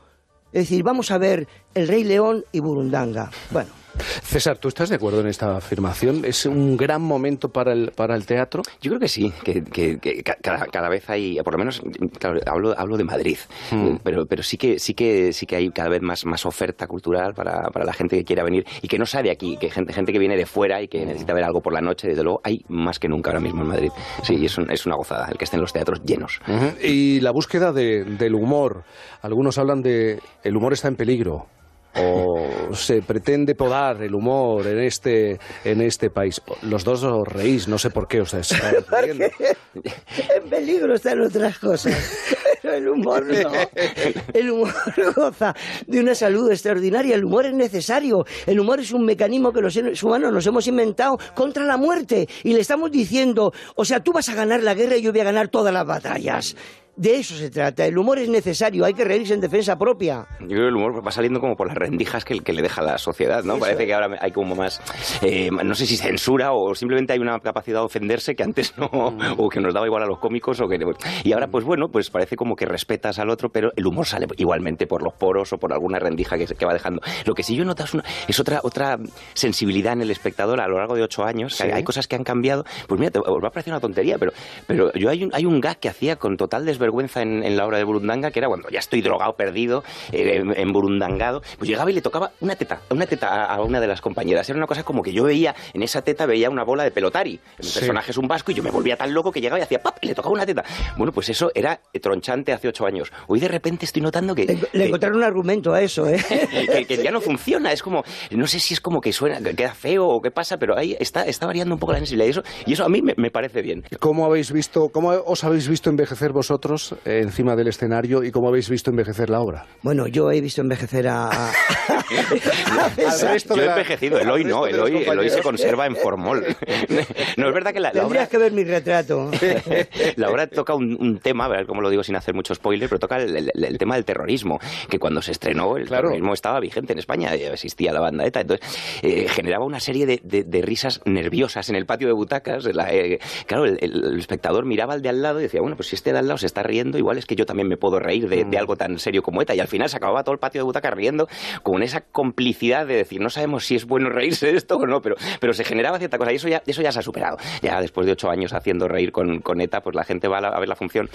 Es decir, vamos a ver El Rey León y Burundanga. Bueno. César, ¿tú estás de acuerdo en esta afirmación? ¿Es un gran momento para el, para el teatro? Yo creo que sí, que, que- que ca- cada, cada vez hay, por lo menos, claro, hablo, hablo de Madrid, Mm. eh, pero, pero sí que sí que sí que hay cada vez más, más oferta cultural para, para la gente que quiera venir y que no sabe aquí, que gente, gente que viene de fuera y que necesita ver algo por la noche, desde luego, hay más que nunca ahora mismo en Madrid. Sí, y es, un- es una gozada el que estén los teatros llenos. Y la búsqueda de- del humor. Algunos hablan de el humor está en peligro. O se pretende podar el humor en este, en este país. Los dos os reís, no sé por qué os estáis riendo. En peligro están otras cosas, pero el humor no. El humor goza de una salud extraordinaria. El humor es necesario. El humor es un mecanismo que los seres humanos nos hemos inventado contra la muerte. Y le estamos diciendo, o sea, tú vas a ganar la guerra y yo voy a ganar todas las batallas. De eso se trata. El humor es necesario, hay que reírse en defensa propia. Yo creo que el humor va saliendo como por las rendijas que, que le deja la sociedad, ¿no? Parece que ahora hay como más, eh, no sé si censura o simplemente hay una capacidad de ofenderse que antes no, o que nos daba igual a los cómicos, o que, y ahora pues bueno, pues parece como que respetas al otro, pero el humor sale igualmente por los poros o por alguna rendija que, que va dejando. Lo que sí yo noto es, una, es otra, otra sensibilidad en el espectador a lo largo de ocho años, que hay, hay cosas que han cambiado, pues mira, te, os va a parecer una tontería, pero, pero yo hay un, hay un gag que hacía con total desvergüenza en, en la obra de Burundanga, que era cuando ya estoy drogado, perdido, eh, en Burundangado, pues llegaba y le tocaba una teta, una teta a, a una de las compañeras. Era una cosa como que yo veía, en esa teta veía una bola de pelotari. El Sí. personaje es un vasco y yo me volvía tan loco que llegaba y hacía ¡pap! y le tocaba una teta. Bueno, pues eso era tronchante hace ocho años. Hoy de repente estoy notando que... Le encontraron un argumento a eso, ¿eh? que, que ya no funciona, es como, no sé si es como que suena, que queda feo o qué pasa, pero ahí está, está variando un poco la sensibilidad y eso, y eso a mí me, me parece bien. ¿Cómo habéis visto, cómo os habéis visto envejecer vosotros eh, encima del escenario y cómo habéis visto envejecer la obra? Bueno, yo he visto envejecer a... a- Al resto yo he envejecido, Eloy no, Eloy, Eloy se conserva en formol. No, es verdad que la, la obra Tendrías que ver mi retrato. la obra toca un, un tema, a ver cómo lo digo sin hacer mucho spoiler, pero toca el, el- el tema del terrorismo, que cuando se estrenó el terrorismo estaba vigente en España, eh, existía la banda ETA, entonces eh, generaba una serie de, de- de risas nerviosas en el patio de butacas. la, eh, claro, el, espectador miraba al de al lado y decía, bueno, pues si este de al lado se está riendo, igual es que yo también me puedo reír de, de algo tan serio como ETA, y al final se acababa todo el patio de butacas riendo con esa complicidad de decir, no sabemos si es bueno reírse de esto o no, pero, pero se generaba cierta cosa, y eso ya, eso ya se ha superado. Ya después de ocho años haciendo reír con, con ETA, pues la gente va a, la- a ver la función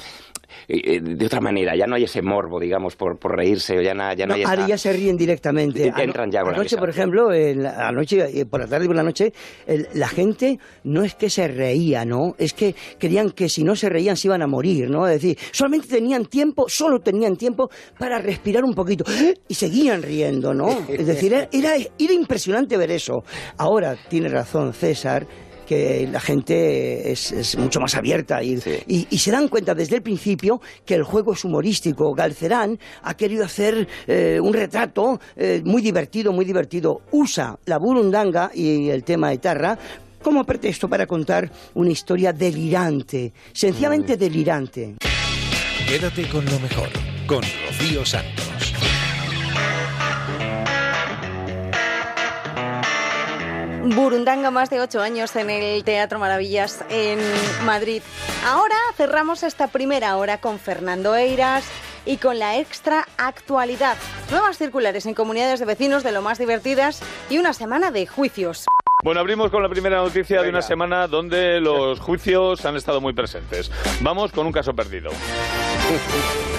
de otra manera, ya no hay ese morbo, digamos, por, por reírse, o ya, na- ya no, No, hay ahora ya se ríen directamente. Ya entran ya con la Anoche, risa. por ejemplo, en la- anoche, eh, por la tarde y por la noche, el- la gente no es que se reía, ¿no? Es que creían que si no se reían se iban a morir, ¿no? Es decir, solamente tenían tiempo, solo tenían tiempo para respirar un poquito y seguían riendo, ¿no? Es decir, era, era, era impresionante ver eso. Ahora, tiene razón César que la gente es, es mucho más abierta y, y- y se dan cuenta desde el principio que el juego es humorístico. Galcerán ha querido hacer eh, un retrato eh, muy divertido, muy divertido. Usa la burundanga y el tema etarra como pretexto para contar una historia delirante, sencillamente delirante. Quédate con lo mejor, con Rocío Santos. Burundanga más de ocho años en el Teatro Maravillas en Madrid. Ahora cerramos esta primera hora con Fernando Eiras y con la extra actualidad. Nuevas circulares en comunidades de vecinos de lo más divertidas y una semana de juicios. Bueno, abrimos con la primera noticia de una semana donde los juicios han estado muy presentes. Vamos con un caso perdido.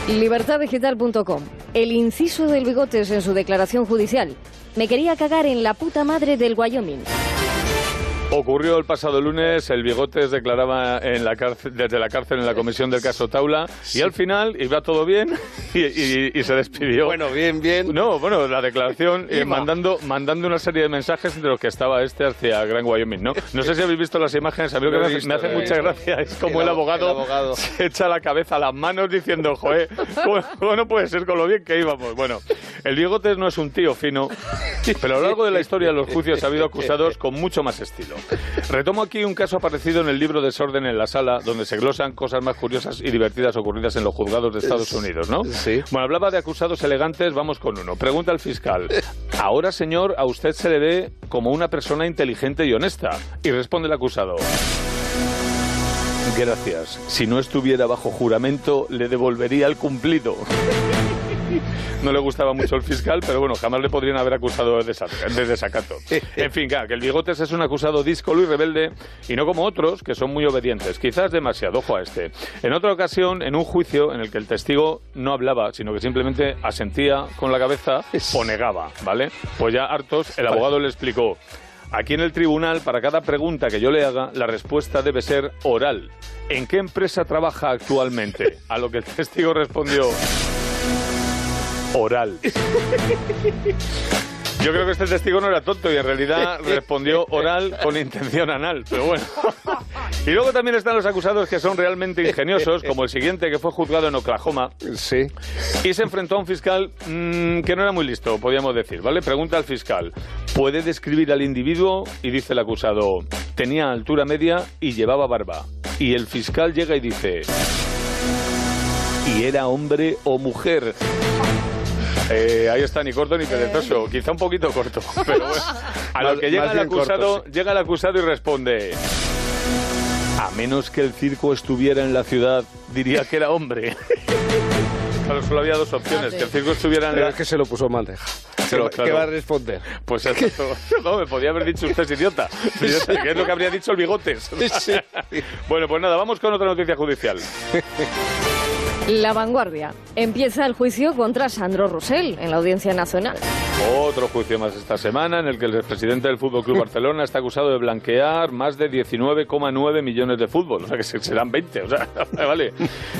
Libertaddigital.com. El inciso del Bigotes en su declaración judicial. Me quería cagar en la puta madre del Wyoming. Ocurrió el pasado lunes, el Bigotes declaraba en la cárcel, desde la cárcel en la comisión del caso Taula y al final iba todo bien y, y- y se despidió. Bueno, bien, bien. No, bueno, la declaración eh, mandando, mandando una serie de mensajes entre los que estaba este hacia Gran Wyoming, ¿no? No sé si habéis visto las imágenes, a mí lo que visto, me hace mucha gracia es como El el, abo- abogado, el abogado. se echa la cabeza a las manos diciendo, joder, ¿cómo, cómo no puede ser con lo bien que íbamos? Bueno, el Bigotes no es un tío fino, pero a lo largo de la historia de los juicios ha habido acusados con mucho más estilo. Retomo aquí un caso aparecido en el libro Desorden en la Sala, donde se glosan cosas más curiosas y divertidas ocurridas en los juzgados de Estados Unidos, ¿no? Sí. Bueno, hablaba de acusados elegantes, vamos con uno. Pregunta al fiscal, ahora señor, a usted se le ve como una persona inteligente y honesta. Y responde el acusado. Gracias. Si no estuviera bajo juramento, le devolvería el cumplido. No le gustaba mucho el fiscal, pero bueno, jamás le podrían haber acusado de, desac- de desacato. En fin, claro, que el Bigotes es un acusado díscolo y rebelde, y no como otros, que son muy obedientes. Quizás demasiado, ojo a este. En otra ocasión, en un juicio en el que el testigo no hablaba, sino que simplemente asentía con la cabeza o negaba, ¿vale? Pues ya hartos, el abogado le explicó. Aquí en el tribunal, para cada pregunta que yo le haga, la respuesta debe ser oral. ¿En qué empresa trabaja actualmente? A lo que el testigo respondió, oral. Yo creo que este testigo no era tonto y en realidad respondió oral con intención anal, pero bueno. Y luego también están los acusados que son realmente ingeniosos, como el siguiente que fue juzgado en Oklahoma. Sí. Y se enfrentó a un fiscal mm, que no era muy listo, podríamos decir, ¿vale? Pregunta al fiscal, ¿puede describir al individuo? Y dice el acusado, tenía altura media y llevaba barba. Y el fiscal llega y dice, y era hombre o mujer. Eh, ahí está, ni corto ni perezoso. Quizá un poquito corto, pero bueno. A lo que llega el, acusado, llega el acusado y responde... A menos que el circo estuviera en la ciudad, diría que era hombre. Claro, solo había dos opciones, que el circo estuviera en Pero la... es que se lo puso mal. Pero, ¿Qué va a responder? Pues exacto. No, me podía haber dicho usted es idiota. Idiota, Que es lo que habría dicho el bigotes. Bueno, pues nada, vamos con otra noticia judicial. La vanguardia. Empieza el juicio contra Sandro Rosell en la Audiencia Nacional. Otro juicio más esta semana en el que el presidente del Fútbol Club Barcelona está acusado de blanquear más de 19,9 millones de fútbol. O sea que se- serán 20. O sea, vale.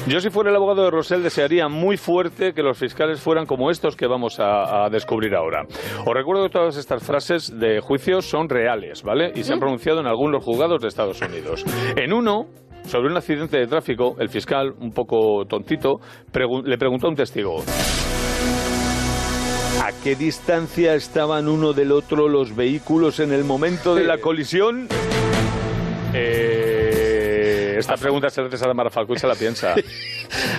Yo, si fuera el abogado de Rosell, desearía muy fuerte que los fiscales fueran como estos que vamos a, a descubrir ahora. Os recuerdo que todas estas frases de juicio son reales, ¿vale? Y se han pronunciado en algunos juzgados de Estados Unidos. En uno, sobre un accidente de tráfico, el fiscal, un poco tontito, pregu- le preguntó a un testigo. ¿A qué distancia estaban uno del otro los vehículos en el momento de la colisión? Eh, esta pregunta se la hace a Mara Falcó y se la piensa.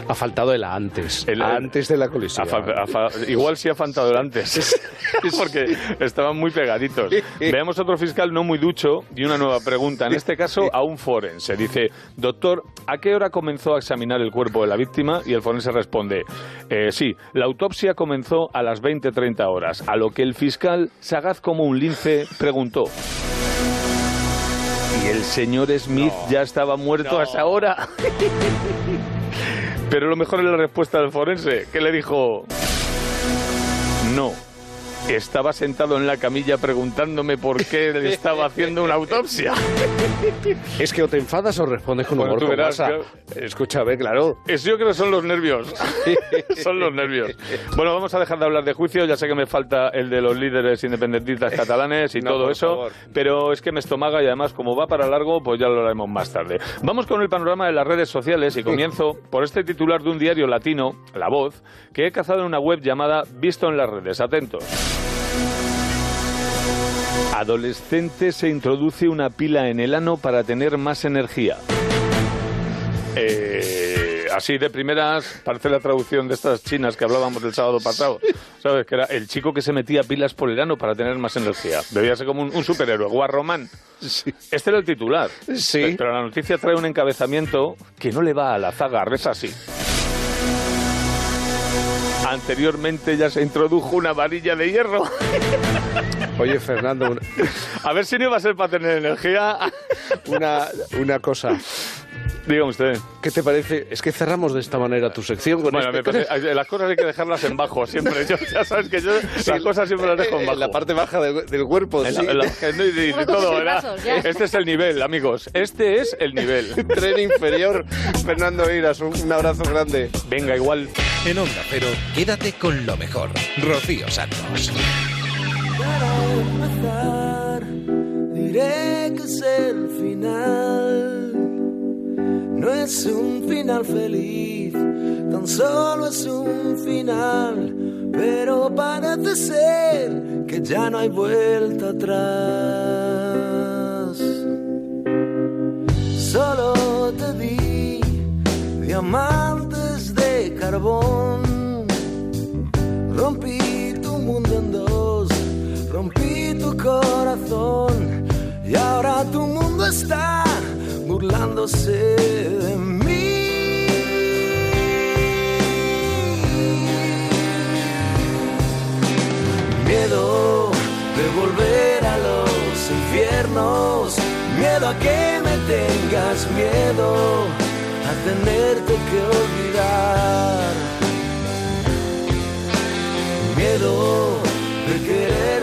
Ha faltado el antes. antes de la colisión. Ha fa- ha fa- igual sí ha faltado el antes. Porque estaban muy pegaditos. Veamos otro fiscal no muy ducho y una nueva pregunta. En este caso, a un forense. Dice, doctor, ¿a qué hora comenzó a examinar el cuerpo de la víctima? Y el forense responde, "Eh, sí, la autopsia comenzó a las 20-30 horas. A lo que el fiscal, sagaz como un lince, preguntó. Y el señor Smith ya estaba muerto a esa hora. Pero lo mejor es la respuesta del forense, que le dijo, no. Estaba sentado en la camilla preguntándome por qué le estaba haciendo una autopsia. Es que o te enfadas o respondes con Bueno, humor tú verás, masa. claro. Escúchame, claro. Es, yo creo que son los nervios. son los nervios. Bueno, vamos a dejar de hablar de juicio. Ya sé que me falta el de los líderes independentistas catalanes y No, todo eso. favor. Pero es que me estomaga y además, como va para largo, pues ya lo haremos más tarde. Vamos con el panorama de las redes sociales y comienzo por este titular de un diario latino, La Voz, que he cazado en una web llamada Visto en las redes. Atentos. Adolescente se introduce una pila en el ano para tener más energía. Eh, así de primeras parece la traducción de estas chinas que hablábamos el sábado pasado. ¿Sabes? Que era el chico que se metía pilas por el ano para tener más energía. Debía ser como un, un superhéroe, Guarromán. Este era el titular. Sí. Pero la noticia trae un encabezamiento que no le va a la zaga, reza así. Anteriormente ya se introdujo una varilla de hierro. Oye, Fernando, una, A ver si no iba a ser para tener energía. una, una cosa. Dígame usted. ¿Qué te parece? Es que cerramos de esta manera tu sección con Bueno, este- me parece- las cosas hay que dejarlas en bajo siempre. Yo- ya sabes que yo las cosas siempre las dejo en bajo. En la parte baja del, del cuerpo. En la- sí. en la- y de- todo, ¿verdad? Este es el nivel, amigos. Este es el nivel. Tren inferior. Fernando Iras, un, un abrazo grande. Venga, igual. En Onda Cero, quédate con lo mejor. Rocío Santos. Para empezar, diré que es el final. No es un final feliz, tan solo es un final. Pero parece ser que ya no hay vuelta atrás. Solo te di diamantes de carbón. Rompí tu mundo en dos, rompí tu corazón y ahora tu mundo está Miedo de volver a los infiernos, miedo a que me tengas miedo a tenerte que olvidar. Miedo de quererte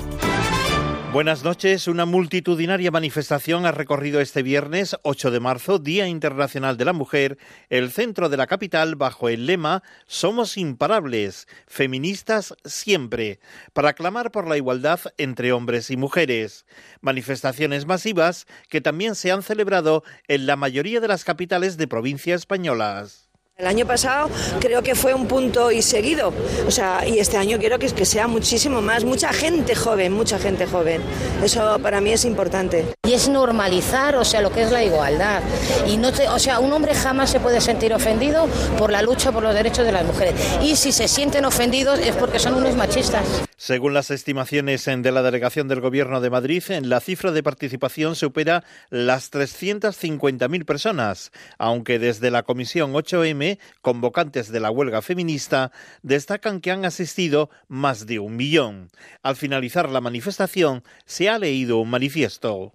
Buenas noches. Una multitudinaria manifestación ha recorrido este viernes 8 de marzo, Día Internacional de la Mujer, el centro de la capital bajo el lema Somos imparables, feministas siempre, para clamar por la igualdad entre hombres y mujeres. Manifestaciones masivas que también se han celebrado en la mayoría de las capitales de provincias españolas. El año pasado creo que fue un punto y seguido, o sea, y este año quiero que, que sea muchísimo más, mucha gente joven, mucha gente joven. Eso para mí es importante. Y es normalizar, o sea, lo que es la igualdad. Y no o sea, un hombre jamás se puede sentir ofendido por la lucha por los derechos de las mujeres. Y si se sienten ofendidos es porque son unos machistas. Según las estimaciones de la delegación del Gobierno de Madrid, la cifra de participación supera las 350.000 personas, aunque desde la Comisión 8M, convocantes de la huelga feminista, destacan que han asistido más de un millón. Al finalizar la manifestación, se ha leído un manifiesto.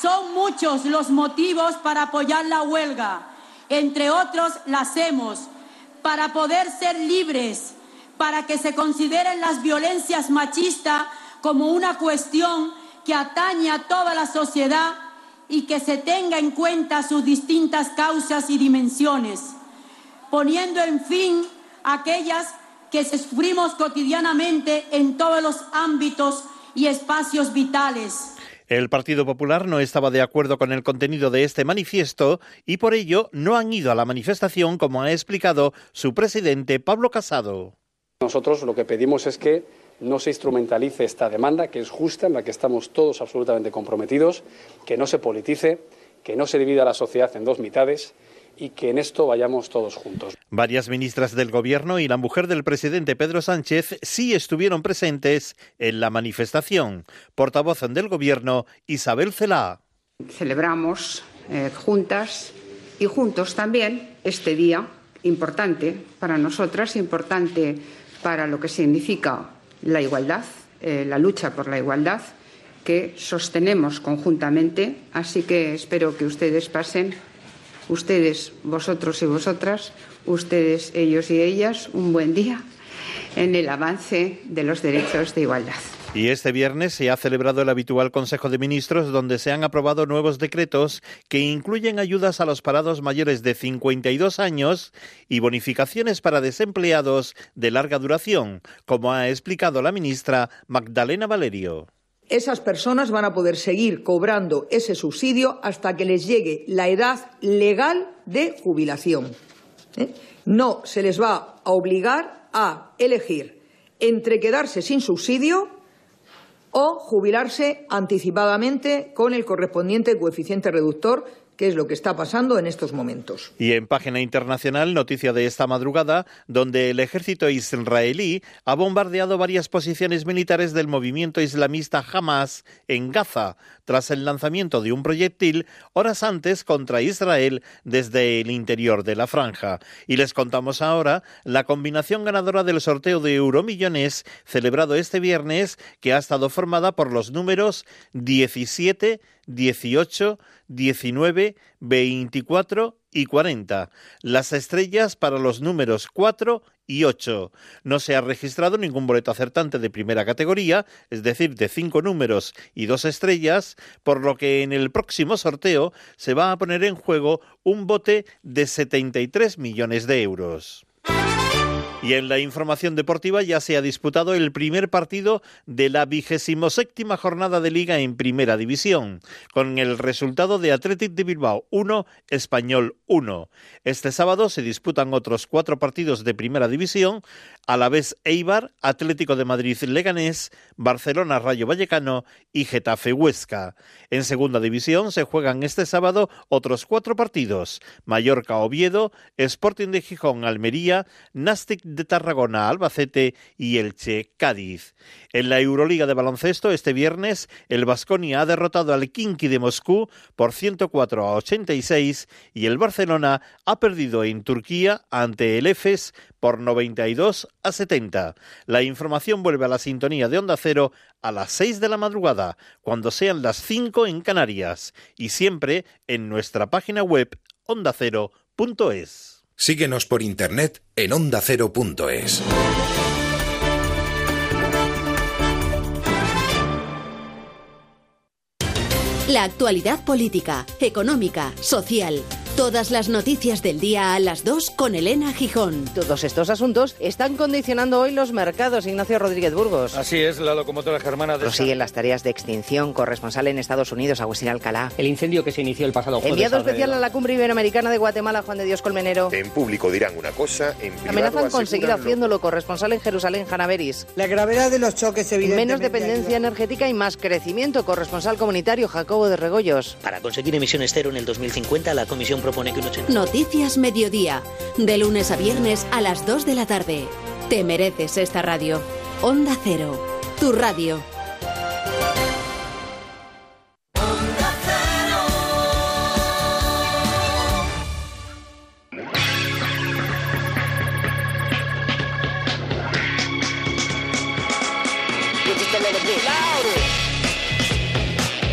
Son muchos los motivos para apoyar la huelga. Entre otros, la hacemos para poder ser libres para que se consideren las violencias machistas como una cuestión que atañe a toda la sociedad y que se tenga en cuenta sus distintas causas y dimensiones, poniendo en fin aquellas que sufrimos cotidianamente en todos los ámbitos y espacios vitales. El Partido Popular no estaba de acuerdo con el contenido de este manifiesto y por ello no han ido a la manifestación, como ha explicado su presidente Pablo Casado. Nosotros lo que pedimos es que no se instrumentalice esta demanda, que es justa, en la que estamos todos absolutamente comprometidos, que no se politice, que no se divida la sociedad en dos mitades y que en esto vayamos todos juntos. Varias ministras del Gobierno y la mujer del presidente Pedro Sánchez sí estuvieron presentes en la manifestación. Portavoz del Gobierno, Isabel Celá. Celebramos eh, juntas y juntos también este día importante para nosotras, importante para lo que significa la igualdad, eh, la lucha por la igualdad, que sostenemos conjuntamente. Así que espero que ustedes pasen, ustedes, vosotros y vosotras, ustedes, ellos y ellas, un buen día en el avance de los derechos de igualdad. Y este viernes se ha celebrado el habitual Consejo de Ministros donde se han aprobado nuevos decretos que incluyen ayudas a los parados mayores de 52 años y bonificaciones para desempleados de larga duración, como ha explicado la ministra Magdalena Valerio. Esas personas van a poder seguir cobrando ese subsidio hasta que les llegue la edad legal de jubilación. ¿eh? No se les va a obligar a elegir entre quedarse sin subsidio o jubilarse anticipadamente con el correspondiente coeficiente reductor que es lo que está pasando en estos momentos. Y en página internacional, noticia de esta madrugada, donde el ejército israelí ha bombardeado varias posiciones militares del movimiento islamista Hamas en Gaza, tras el lanzamiento de un proyectil horas antes contra Israel desde el interior de la franja. Y les contamos ahora la combinación ganadora del sorteo de Euromillones celebrado este viernes, que ha estado formada por los números 17, 18, 19, 24 y 40. Las estrellas para los números 4 y 8. No se ha registrado ningún boleto acertante de primera categoría, es decir, de 5 números y 2 estrellas, por lo que en el próximo sorteo se va a poner en juego un bote de 73 millones de euros. Y en la información deportiva ya se ha disputado el primer partido de la vigésimo séptima jornada de liga en Primera División, con el resultado de Athletic de Bilbao 1, Español 1. Este sábado se disputan otros cuatro partidos de Primera División, a la vez Eibar, Atlético de Madrid Leganés, Barcelona Rayo Vallecano y Getafe Huesca. En Segunda División se juegan este sábado otros cuatro partidos, Mallorca Oviedo, Sporting de Gijón Almería, Nastic de Tarragona, Albacete y Elche, Cádiz. En la Euroliga de baloncesto, este viernes, el Vasconia ha derrotado al Kinky de Moscú por 104 a 86 y el Barcelona ha perdido en Turquía ante el EFES por 92 a 70. La información vuelve a la sintonía de Onda Cero a las 6 de la madrugada, cuando sean las 5 en Canarias, y siempre en nuestra página web ondacero.es. Síguenos por internet en ondacero.es. La actualidad política, económica, social. Todas las noticias del día a las 2 con Elena Gijón. Todos estos asuntos están condicionando hoy los mercados. Ignacio Rodríguez Burgos. Así es, la locomotora germana de... Prosiguen las tareas de extinción. Corresponsal en Estados Unidos, Agustín Alcalá. El incendio que se inició el pasado jueves. Enviado especial a la cumbre iberoamericana de Guatemala, Juan de Dios Colmenero. En público dirán una cosa, en privado Amenazan con seguir haciéndolo. Corresponsal en Jerusalén, Hanaveris. La gravedad de los choques, evidentemente. Menos dependencia energética y más crecimiento. Corresponsal comunitario, Jacobo de Regoyos. Para conseguir emisiones cero en el 2050, la Comisión propone que un 80... Noticias Mediodía. De lunes a viernes a las 2 de la tarde. Te mereces esta radio. Onda Cero. Tu radio.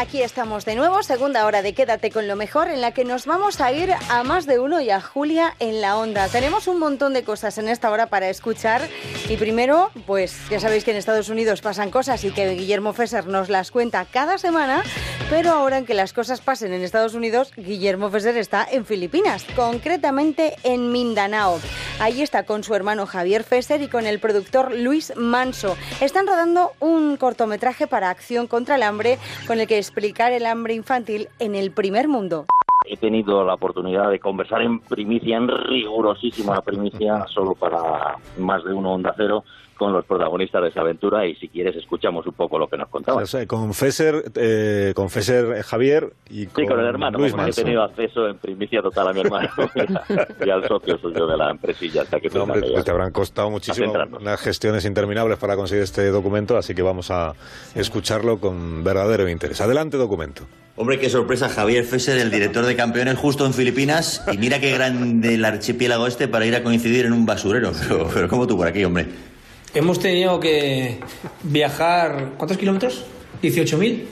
Aquí estamos de nuevo, segunda hora de Quédate con lo mejor, en la que nos vamos a ir a más de uno y a Julia en la onda. Tenemos un montón de cosas en esta hora para escuchar y primero, pues ya sabéis que en Estados Unidos pasan cosas y que Guillermo Fesser nos las cuenta cada semana, pero ahora en que las cosas pasen en Estados Unidos, Guillermo Fesser está en Filipinas, concretamente en Mindanao. Ahí está con su hermano Javier Fesser y con el productor Luis Manso. Están rodando un cortometraje para Acción contra el Hambre con el que explicar el hambre infantil en el primer mundo. He tenido la oportunidad de conversar en primicia, en rigurosísima primicia, solo para más de uno Onda Cero, con los protagonistas de esa aventura y si quieres escuchamos un poco lo que nos contaban. O sea, con Fesser, eh, con Fesser eh, Javier y con, Sí, con el hermano, Luis he tenido acceso en primicia total a mi hermano y al socio suyo de la empresilla hasta que No, hombre, pues te habrán costado muchísimo unas gestiones interminables para conseguir este documento, así que vamos a escucharlo con verdadero interés. Adelante, documento. Hombre, qué sorpresa, Javier Fesser, el director de campeones, justo en Filipinas. Y mira qué grande el archipiélago este para ir a coincidir en un basurero. Pero, pero ¿cómo tú por aquí, hombre? Hemos tenido que viajar, ¿cuántos kilómetros? 18.000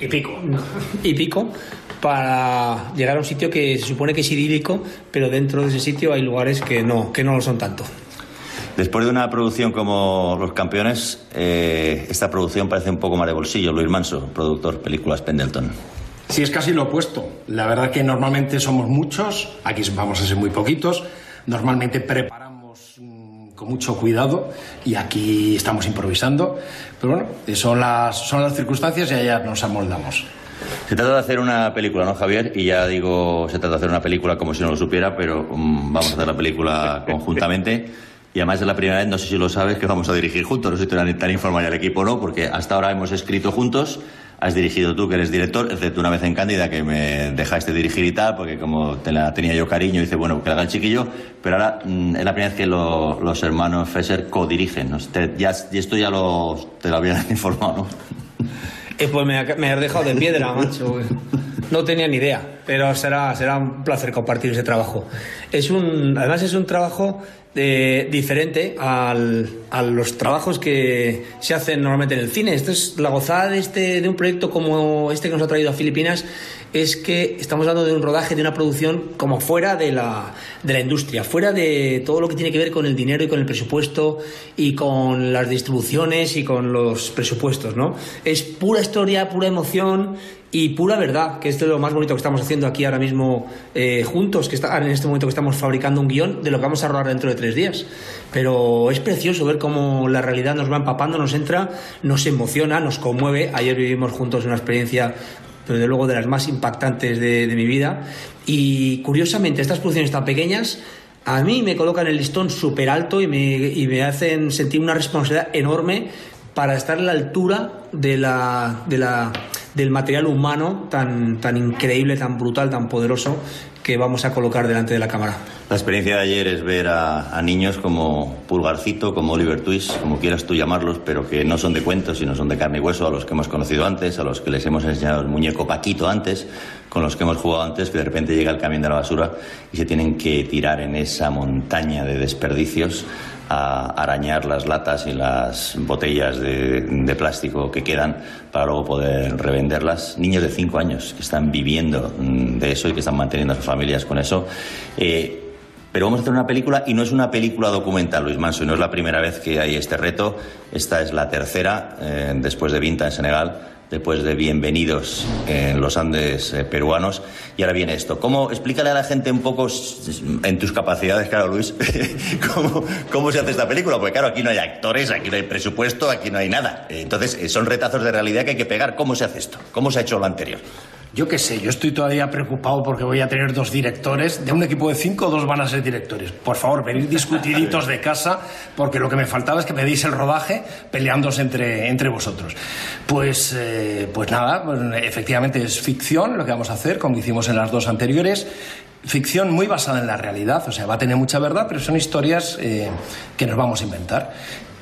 Y pico. y pico para llegar a un sitio que se supone que es idílico, pero dentro de ese sitio hay lugares que no, que no lo son tanto. Después de una producción como Los Campeones, eh, esta producción parece un poco más de bolsillo. Luis Manso, productor, películas Pendleton. Sí, es casi lo opuesto. La verdad que normalmente somos muchos, aquí vamos a ser muy poquitos. Normalmente preparamos con mucho cuidado y aquí estamos improvisando. Pero bueno, son las, son las circunstancias y allá nos amoldamos. Se trata de hacer una película, ¿no, Javier? Y ya digo, se trata de hacer una película como si no lo supiera, pero mm, vamos a hacer la película conjuntamente. Y además es la primera vez, no sé si lo sabes, que vamos a dirigir juntos. No sé si tan, tan informado ya el equipo o no, porque hasta ahora hemos escrito juntos. Has dirigido tú, que eres director, excepto una vez en Cándida, que me dejaste dirigir y tal, porque como te la tenía yo cariño, dice, bueno, que la haga el chiquillo. Pero ahora mm, es la primera vez que lo- los hermanos Fesser co-dirigen. ¿no? Te- ya, y esto ya lo, te lo habían informado, ¿no? Eh, pues me, me has dejado de piedra, macho. No tenía ni idea, pero será, será un placer compartir ese trabajo. Es un, además es un trabajo eh, diferente al- a los trabajos que se hacen normalmente en el cine. Esto es la gozada de, este, de un proyecto como este que nos ha traído a Filipinas es que estamos hablando de un rodaje, de una producción como fuera de la, de la industria, fuera de todo lo que tiene que ver con el dinero y con el presupuesto y con las distribuciones y con los presupuestos, ¿no? Es pura historia, pura emoción y pura verdad, que esto es lo más bonito que estamos haciendo aquí ahora mismo eh, juntos, que está, en este momento que estamos fabricando un guion de lo que vamos a rodar dentro de tres días. Pero es precioso ver cómo la realidad nos va empapando, nos entra, nos emociona, nos conmueve. Ayer vivimos juntos una experiencia desde luego de las más impactantes de, de mi vida. Y curiosamente, estas producciones tan pequeñas a mí me colocan el listón súper alto y me, y me hacen sentir una responsabilidad enorme para estar a la altura de la, de la, del material humano tan, tan increíble, tan brutal, tan poderoso que vamos a colocar delante de la cámara. La experiencia de ayer es ver a, a niños como Pulgarcito, como Oliver Twist, como quieras tú llamarlos, pero que no son de cuentos, sino son de carne y hueso, a los que hemos conocido antes, a los que les hemos enseñado el muñeco Paquito antes, con los que hemos jugado antes, que de repente llega el camión de la basura y se tienen que tirar en esa montaña de desperdicios a arañar las latas y las botellas de, plástico que quedan para luego poder revenderlas. Niños de 5 años que están viviendo mm, de eso y que están manteniendo a sus familias con eso. Eh, pero vamos a hacer una película y no es una película documental, Luis Manso, y no es la primera vez que hay este reto. Esta es la tercera, eh, después de Vinta en Senegal, después de Bienvenidos en los Andes eh, peruanos. Y ahora viene esto. ¿Cómo, explícale a la gente un poco, en tus capacidades, claro, Luis, cómo, cómo se hace esta película. Porque claro, aquí no hay actores, aquí no hay presupuesto, aquí no hay nada. Entonces, eh, son retazos de realidad que hay que pegar. ¿Cómo se hace esto? ¿Cómo se ha hecho lo anterior? Yo qué sé, yo estoy todavía preocupado porque voy a tener dos directores. De un equipo de cinco, dos van a ser directores. Por favor, venid discutiditos de casa, porque lo que me faltaba es que me deis el rodaje peleándose entre, entre vosotros. Pues, eh, pues nada, pues, efectivamente es ficción lo que vamos a hacer, como hicimos en las dos anteriores. Ficción muy basada en la realidad, o sea, va a tener mucha verdad, pero son historias eh, que nos vamos a inventar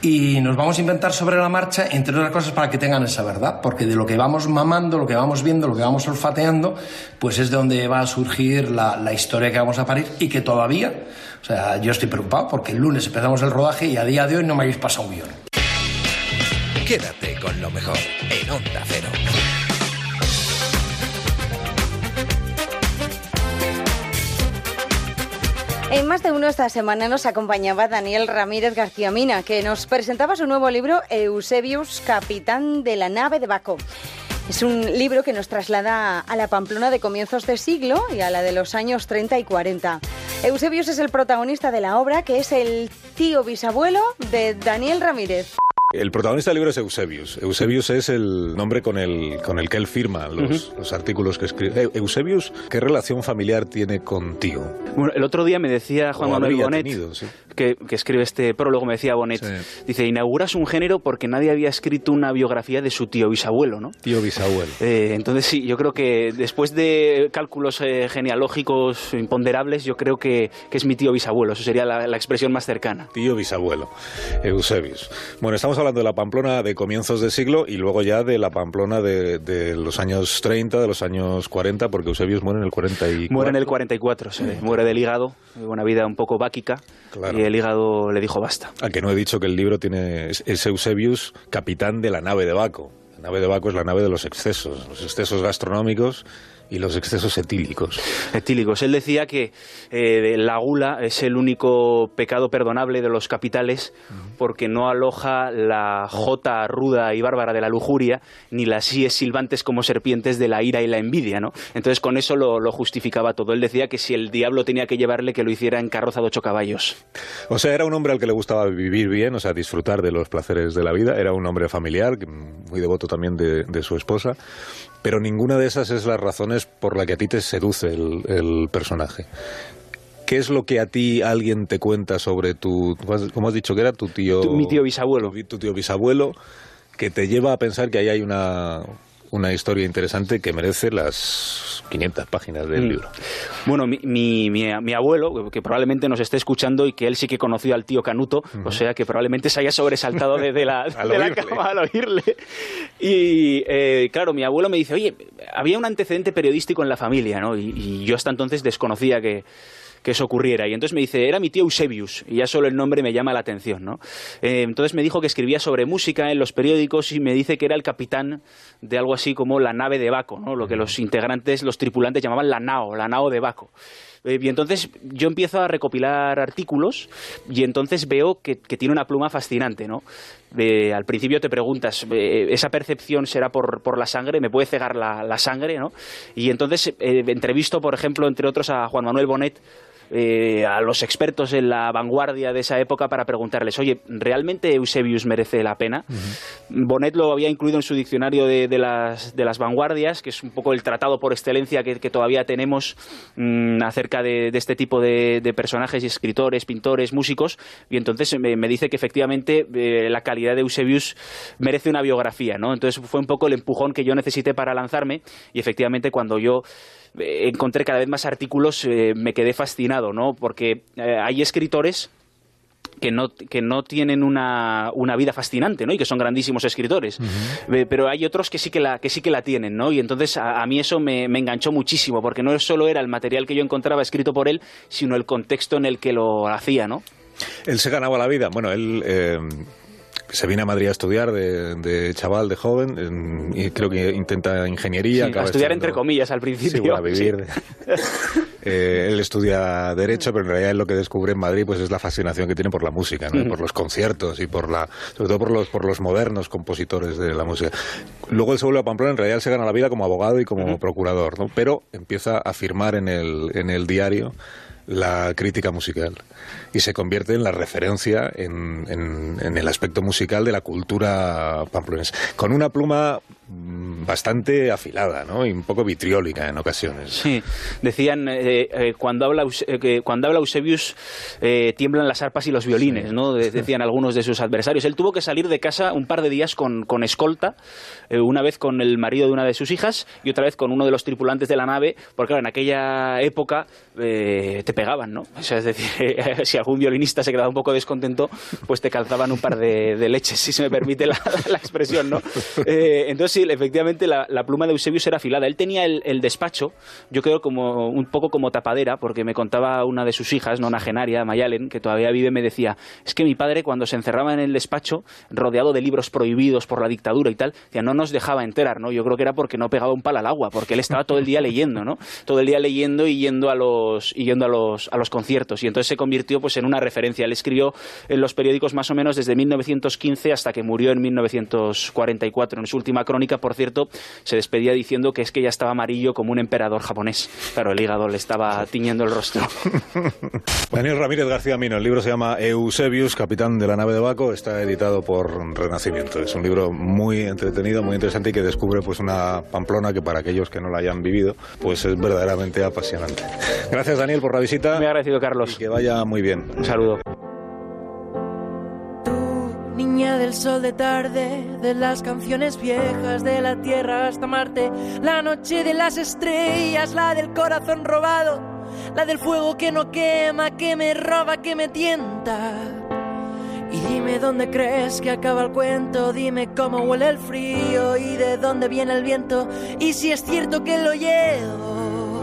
y nos vamos a inventar sobre la marcha, entre otras cosas, para que tengan esa verdad, porque de lo que vamos mamando, lo que vamos viendo, lo que vamos olfateando, pues es de donde va a surgir la, historia que vamos a parir y que todavía, o sea, yo estoy preocupado porque el lunes empezamos el rodaje y a día de hoy no me habéis pasado un guion. Quédate con lo mejor en Onda Cero. En más de uno esta semana nos acompañaba Daniel Ramírez García Mina, que nos presentaba su nuevo libro Eusebius, capitán de la nave de Baco. Es un libro que nos traslada a la Pamplona de comienzos de siglo y a la de los años 30 y 40. Eusebius es el protagonista de la obra, que es el tío bisabuelo de Daniel Ramírez. El protagonista del libro es Eusebius. Eusebius es el nombre con el, con el que él firma los, los artículos que escribe. Eh, Eusebius, ¿qué relación familiar tiene contigo? Bueno, el otro día me decía Juan Manuel Bonet, tenido, sí. Que, que escribe este prólogo, me decía Bonet, dice, inauguras un género porque nadie había escrito una biografía de su tío bisabuelo, ¿no? Tío bisabuelo. Eh, entonces sí, yo creo que después de cálculos eh, genealógicos imponderables, yo creo que, que es mi tío bisabuelo, eso sería la, la expresión más cercana. Tío bisabuelo, Eusebius. Bueno, estamos hablando de la Pamplona de comienzos de siglo y luego ya de la Pamplona de, de los años 30, de los años 40, porque Eusebius muere en el 44. Muere en el 44, se ve, muere del hígado, una vida un poco báquica, Claro. y el hígado le dijo basta. A que no he dicho que el libro tiene es, Eusebius, capitán de la nave de Baco. La nave de Baco es la nave de los excesos, los excesos gastronómicos y los excesos etílicos. Etílicos. Él decía que eh, la gula es el único pecado perdonable de los capitales porque no aloja la jota ruda y bárbara de la lujuria ni las síes silbantes como serpientes de la ira y la envidia, ¿no? Entonces con eso lo, lo justificaba todo. Él decía que si el diablo tenía que llevarle que lo hiciera en carroza de ocho caballos. O sea, era un hombre al que le gustaba vivir bien, o sea, disfrutar de los placeres de la vida. Era un hombre familiar, muy devoto también de, de su esposa. Pero ninguna de esas es las razones por las que a ti te seduce el, el personaje. ¿Qué es lo que a ti alguien te cuenta sobre tu, cómo has dicho que era tu tío? Tu- mi tío bisabuelo. Tu, tu tío bisabuelo, que te lleva a pensar que ahí hay una, una historia interesante que merece las 500 páginas del Mm. libro. Bueno, mi, mi, mi- mi abuelo, que probablemente nos esté escuchando y que él sí que conoció al tío Canuto, o sea que probablemente se haya sobresaltado de, de la, de la cama al oírle. Y eh, claro, mi abuelo me dice, oye, había un antecedente periodístico en la familia, ¿no? Y, y yo hasta entonces desconocía que que eso ocurriera. Y entonces me dice, era mi tío Eusebius, y ya solo el nombre me llama la atención, ¿no? Eh, entonces me dijo que escribía sobre música en los periódicos y me dice que era el capitán de algo así como la nave de Baco, ¿no? Lo que los integrantes, los tripulantes llamaban la nao, la nao de Baco. Eh, y entonces yo empiezo a recopilar artículos y entonces veo que, que tiene una pluma fascinante, ¿no? Eh, al principio te preguntas, eh, ¿esa percepción será por, por la sangre? ¿Me puede cegar la, la sangre, no? Y entonces eh, entrevisto, por ejemplo, entre otros, a Juan Manuel Bonet, eh, a los expertos en la vanguardia de esa época para preguntarles, oye, ¿realmente Eusebius merece la pena? Bonet lo había incluido en su diccionario de, de las, de las vanguardias, que es un poco el tratado por excelencia que, que todavía tenemos mm, acerca de, de este tipo de, personajes escritores, pintores, músicos, y entonces me, me dice que efectivamente eh, la calidad de Eusebius merece una biografía, ¿no? Entonces fue un poco el empujón que yo necesité para lanzarme, y efectivamente cuando yo encontré cada vez más artículos eh, me quedé fascinado, ¿no? Porque eh, hay escritores que no, que no tienen una, una vida fascinante, ¿no? Y que son grandísimos escritores. Eh, Pero hay otros que sí que la, que sí que la tienen, ¿no? Y entonces a, a mí eso me, me enganchó muchísimo, porque no solo era el material que yo encontraba escrito por él, sino el contexto en el que lo hacía, ¿no? Él se ganaba la vida. Bueno, él eh, se viene a Madrid a estudiar de, de chaval, de joven, en- y creo que intenta ingeniería. Sí, a estudiar entre comillas al principio. Sí, a vivir. Sí. Eh, él estudia Derecho, pero en realidad él lo que descubre en Madrid pues es la fascinación que tiene por la música, por los conciertos y por la, sobre todo por los, por los modernos compositores de la música. Luego él se vuelve a Pamplona, en realidad él se gana la vida como abogado y como procurador, ¿no? Pero empieza a firmar en el, en el diario la crítica musical y se convierte en la referencia en, en- en el aspecto musical de la cultura pamplonense, con una pluma mm, bastante afilada ¿no? y un poco vitriólica en ocasiones. Sí, decían eh, eh, cuando habla eh, cuando habla Eusebius tiemblan las arpas y los violines, ¿no? De- decían algunos de sus adversarios. Él tuvo que salir de casa un par de días con, con escolta, eh, una vez con el marido de una de sus hijas y otra vez con uno de los tripulantes de la nave, porque claro, en aquella época eh, te pegaban, ¿no? O sea, es decir, si algún violinista se quedaba un poco descontento, pues te calzaban un par de, leches, si se me permite la, expresión, ¿no? Eh, entonces sí, efectivamente la, pluma de Eusebius era afilada. Él tenía el, el despacho, yo creo como un poco como tapadera, porque me contaba una de sus hijas, nonagenaria, Mayalen, que todavía vive, me decía, es que mi padre cuando se encerraba en el despacho, rodeado de libros prohibidos por la dictadura y tal, decía, no nos dejaba enterar, ¿no? Yo creo que era porque no pegaba un palo al agua, porque él estaba todo el día leyendo, ¿no? Todo el día leyendo y yendo a los, y yendo a los, a los conciertos. Y entonces se convirtió pues en una referencia. Él escribió en los periódicos más o menos desde 1915 hasta que murió en 1944. En su última crónica, por cierto, se despedía diciendo que es que ya estaba amarillo como un emperador japonés. Claro, el hígado le estaba tiñendo el rostro. Daniel Ramírez García Mino, el libro se llama Eusebius, capitán de la nave de Baco, está editado por Renacimiento. Es un libro muy entretenido, muy interesante y que descubre pues una Pamplona que para aquellos que no la hayan vivido, pues es verdaderamente apasionante. Gracias Daniel por la visita. Me agradecido Carlos. Y que vaya muy bien. Un saludo. Niña del sol de tarde, de las canciones viejas, de la tierra hasta Marte, la noche de las estrellas, la del corazón robado, la del fuego que no quema, que me roba, que me tienta. Y dime dónde crees que acaba el cuento, dime cómo huele el frío y de dónde viene el viento, y si es cierto que lo llevo,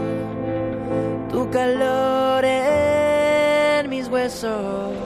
tu calor en mis huesos.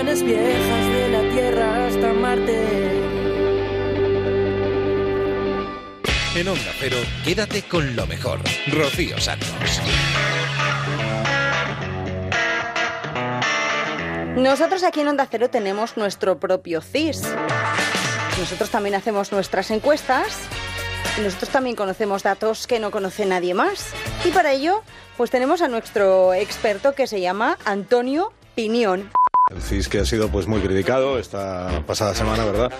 Canciones viejas, de la tierra hasta Marte. En Onda Cero, quédate con lo mejor. Rocío Santos. Nosotros aquí en Onda Cero tenemos nuestro propio CIS. Nosotros también hacemos nuestras encuestas y nosotros también conocemos datos que no conoce nadie más. Y para ello, pues tenemos a nuestro experto que se llama Antonio Pinión. El CIS que ha sido pues muy criticado esta pasada semana, ¿verdad?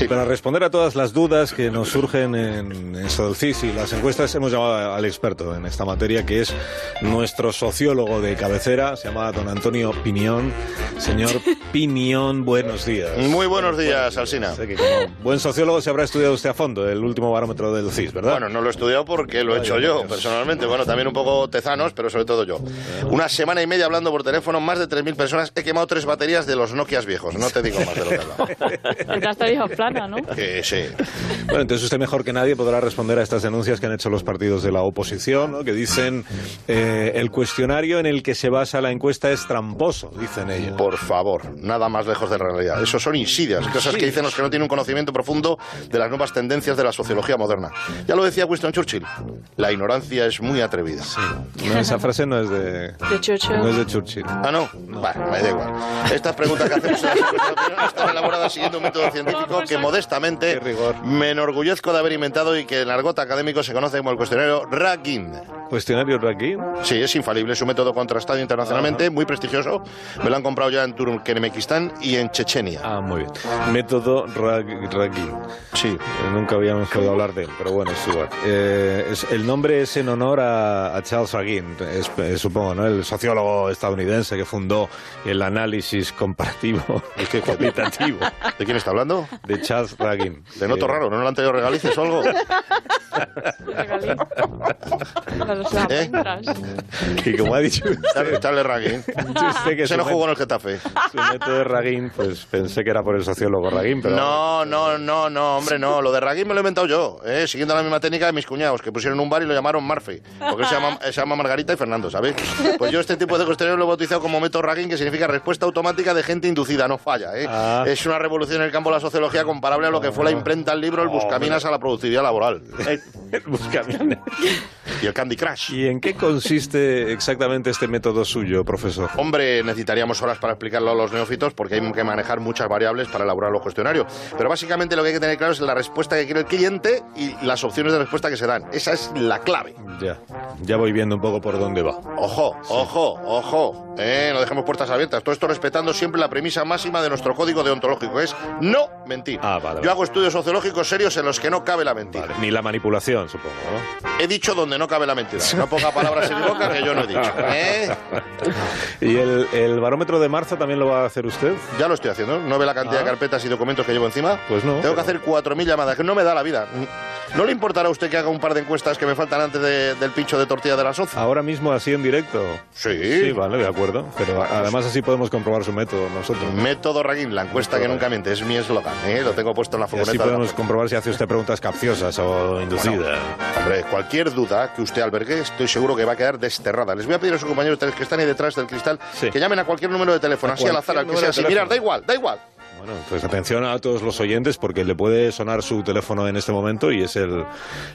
Y para responder a todas las dudas que nos surgen en eso del CIS y las encuestas, hemos llamado al experto en esta materia, que es nuestro sociólogo de cabecera, se llama don Antonio Pinión. Señor Pinión, buenos días. Muy buenos días, Alsina. Sé que como buen sociólogo se habrá estudiado usted a fondo el último barómetro del CIS, ¿verdad? Bueno, no lo he estudiado porque lo he hecho yo, personalmente. Bueno, también un poco tezanos, pero sobre todo yo. Una semana y media hablando por teléfono, más de 3.000 personas. He quemado tres baterías de los Nokias viejos. No te digo más de lo que he hablado. El dijo plana, ¿no? Que sí. Bueno, entonces usted mejor que nadie podrá responder a estas denuncias que han hecho los partidos de la oposición, ¿no? que dicen eh, el cuestionario en el que se basa la encuesta es tramposo, dicen ellos. Por favor, nada más lejos de la realidad. Eso son insidias, cosas que dicen los que no tienen un conocimiento profundo de las nuevas tendencias de la sociología moderna. Ya lo decía Winston Churchill, la ignorancia es muy atrevida. No, esa frase no es de, De Churchill. no es de Churchill. Ah, no. Bueno, me da igual. Estas preguntas que hacemos en la opinión están elaboradas siguiendo un método científico que modestamente me enorgullezco de haber inventado y que en argot académico se conoce como el cuestionario Ragin. ¿Cuestionario Ragin? Sí, es infalible, es un método contrastado internacionalmente, muy prestigioso. Me lo han comprado ya en Turkmenistán y en Chechenia. Ah, muy bien. Método Rag- Ragin. Sí. Eh, Nunca habíamos podido hablar de él, pero bueno, es igual. Eh, es- el nombre es en honor a, a Charles Ragin, es- eh, supongo, ¿no? El sociólogo estadounidense que fundó el análisis comparativo y cualitativo. ¿De quién está hablando? De Charles Ragin. De noto Eh, raro, ¿no le han traído regalices o algo? ¿Eh? Y como ha dicho Charlie, Charlie Ragin. usted que Se su jugó en el Getafe. su método de Ragin, pues pensé que era por el sociólogo Ragin, pero... No, no, no, no, hombre, no. Lo de Ragin me lo he inventado yo, ¿eh? siguiendo la misma técnica de mis cuñados, que pusieron un bar y lo llamaron Murphy. Porque se llama, se llama Margarita y Fernando, ¿sabéis? Pues yo este tipo de cuestionario lo he bautizado como método Ragin, que significa respuesta automática de gente inducida, no falla. ¿eh? Ah. Es una revolución en el campo de la sociología comparable a lo que fue la imprenta al libro El Buscaminas a la productividad laboral. Buscaminas. Y el Candy Crush. ¿Y en qué consiste exactamente este método suyo, profesor? Hombre, necesitaríamos horas para explicarlo a los neófitos porque hay que manejar muchas variables para elaborar los cuestionarios. Pero básicamente lo que hay que tener claro es la respuesta que quiere el cliente y las opciones de respuesta que se dan. Esa es la clave. Ya, ya voy viendo un poco por dónde va. Ojo, ojo, ojo. Eh, no dejemos puertas abiertas. Todo esto respetando siempre la premisa máxima de nuestro código deontológico. Es no mentir. Ah, vale, Yo vale. hago estudios sociológicos serios en los que no cabe la mentira. Ni la manipulación, supongo, ¿no? He dicho donde no cabe la mentira. No ponga palabras en mi boca que yo no he dicho. ¿eh? ¿Y el, el barómetro de marzo también lo va a hacer usted? Ya lo estoy haciendo. ¿No ve la cantidad Ah. de carpetas y documentos que llevo encima? Pues no. Tengo que hacer 4.000 llamadas, que no me da la vida. ¿No le importará a usted que haga un par de encuestas que me faltan antes de- del pincho de tortilla de las 11? Ahora mismo así en directo. Sí. Sí, vale, de acuerdo. Pero además así podemos comprobar su método nosotros. Método Raguín, la encuesta que nunca miente, es mi eslogan. ¿eh? Lo tengo puesto en la Y así furgoneta. la podemos comprobar si hace usted preguntas capciosas o inducidas. Hombre, cualquier duda que usted albergue, estoy seguro que va a quedar desterrada. Les voy a pedir a sus compañeros que están ahí detrás del cristal que llamen a cualquier número de teléfono, A así al azar, al que sea así. de Mirad, da igual, da igual. Bueno, pues atención a todos los oyentes porque le puede sonar su teléfono en este momento y es el,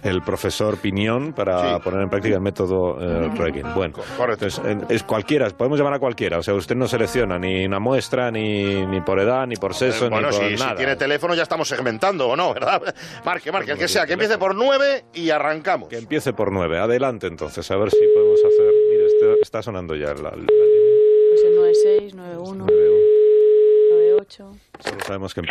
el profesor Piñón para poner en práctica el método eh, Reagan. Bueno, entonces, en- es cualquiera, podemos llamar a cualquiera. O sea, usted no selecciona ni una muestra, ni, ni por edad, ni por sexo, Eh, bueno, ni por si, si nada. tiene teléfono ya estamos segmentando, ¿o no? ¿Verdad? Marque, marque, el que sea, que empiece por 9 y arrancamos. Que empiece por nueve. Adelante entonces, a ver si podemos hacer... Mire, está, está sonando ya la, la línea. Pues el 96, 91, 98. Solo sabemos que...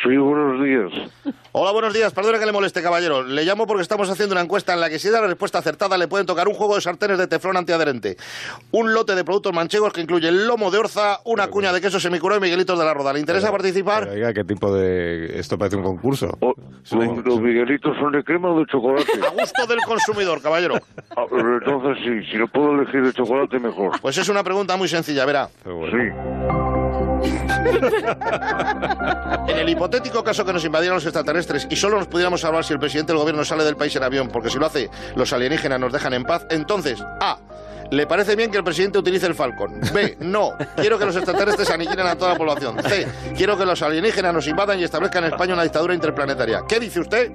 Sí, buenos días. Hola, buenos días. Perdone que le moleste, caballero. Le llamo porque estamos haciendo una encuesta en la que si da la respuesta acertada le pueden tocar un juego de sartenes de teflón antiadherente, un lote de productos manchegos que incluye el lomo de orza, una cuña de queso semicurado y miguelitos de la roda. ¿Le interesa participar? Pero, oiga, ¿qué tipo de...? Esto parece un concurso. Es una- Los, miguelitos son de crema o de chocolate. A gusto del consumidor, caballero. Ah, pero entonces sí, si no puedo elegir de chocolate, mejor. Pues es una pregunta muy sencilla, verá. Sí. En el hipotético caso que nos invadieran los extraterrestres y solo nos pudiéramos salvar si el presidente del gobierno sale del país en avión, porque si lo hace, los alienígenas nos dejan en paz, entonces, A. ¿Le parece bien que el presidente utilice el Falcon? B. No. Quiero que los extraterrestres aniquilen a toda la población. C. Quiero que los alienígenas nos invadan y establezcan en España una dictadura interplanetaria. ¿Qué dice usted?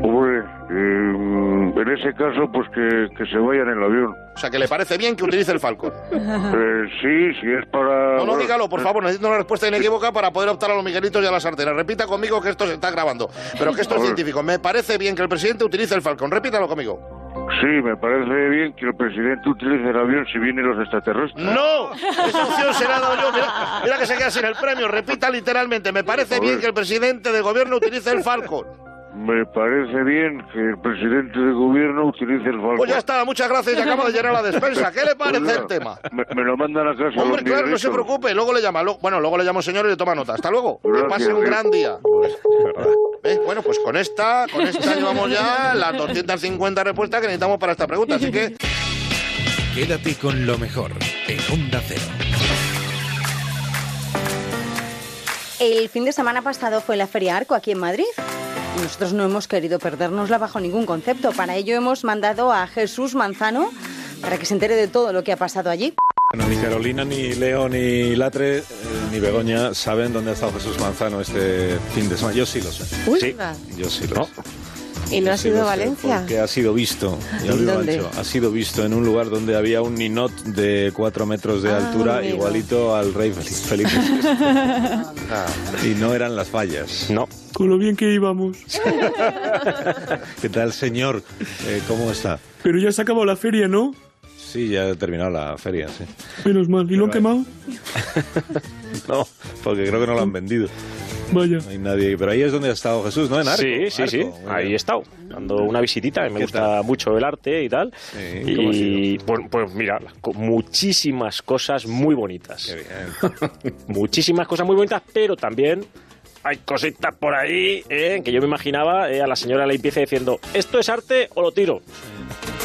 Hombre, eh, en ese caso, pues que, que se vayan en el avión. O sea, que le parece bien que utilice el Falcon. Eh, sí, si es para... No, no, dígalo, por favor, necesito una respuesta inequívoca para poder optar a los miguelitos y a las sarteras. Repita conmigo que esto se está grabando, pero que esto es científico. Me parece bien que el presidente utilice el Falcon. Repítalo conmigo. Sí, me parece bien que el presidente utilice el avión si vienen los extraterrestres. ¡No! Esa opción se la he dado yo. Mira, mira que se queda sin el premio. Repita literalmente. Me parece bien que el presidente del gobierno utilice el Falcon. Me parece bien que el presidente del gobierno utilice el Falcon. Pues ya está, muchas gracias. Ya acabo de llenar la despensa. ¿Qué le parece el tema? Me, me lo mandan a casa. Hombre, los claro, no se preocupe. Luego le llama. Lo- bueno, luego le llamo señor y le toma nota. Hasta luego. Que pase un gran día. ¿Ves? Bueno, pues con esta, con esta llevamos ya las 250 respuestas que necesitamos para esta pregunta. Así que Quédate con lo mejor en Onda Cero. El fin de semana pasado fue la Feria Arco aquí en Madrid. Y Nosotros no hemos querido perdernosla bajo ningún concepto. Para ello hemos mandado a Jesús Manzano para que se entere de todo lo que ha pasado allí. Bueno, ni Carolina, ni Leo, ni Latre, eh, ni Begoña saben dónde ha estado Jesús Manzano este fin de semana. Yo sí lo sé. Uy, sí, yo sí lo sé. ¿Y no ha sido Valencia? Porque ha sido visto, ya ¿En lo digo? Ancho, ha sido visto en un lugar donde había un ninot de cuatro metros de Ah, altura, amigo. igualito al rey Fel- Felipe. y no eran las fallas. No. Con lo bien que íbamos. ¿Qué tal, señor? Eh, ¿Cómo está? Pero ya se ha acabado la feria, ¿no? Sí, ya ha terminado la feria, sí. Menos mal. ¿Y lo han quemado? No, porque creo que no lo han vendido. Vaya. No hay nadie. Pero ahí es donde ha estado Jesús, ¿no? En Arco. Sí, sí, sí. Arco, Ahí bien. he estado, dando una visitita. Me gusta mucho el arte y tal. ¿cómo ha y pues, pues mira, muchísimas cosas muy bonitas. muchísimas cosas muy bonitas, pero también hay cositas por ahí eh, que yo me imaginaba eh, a la señora limpieza diciendo, ¿esto es arte o lo tiro?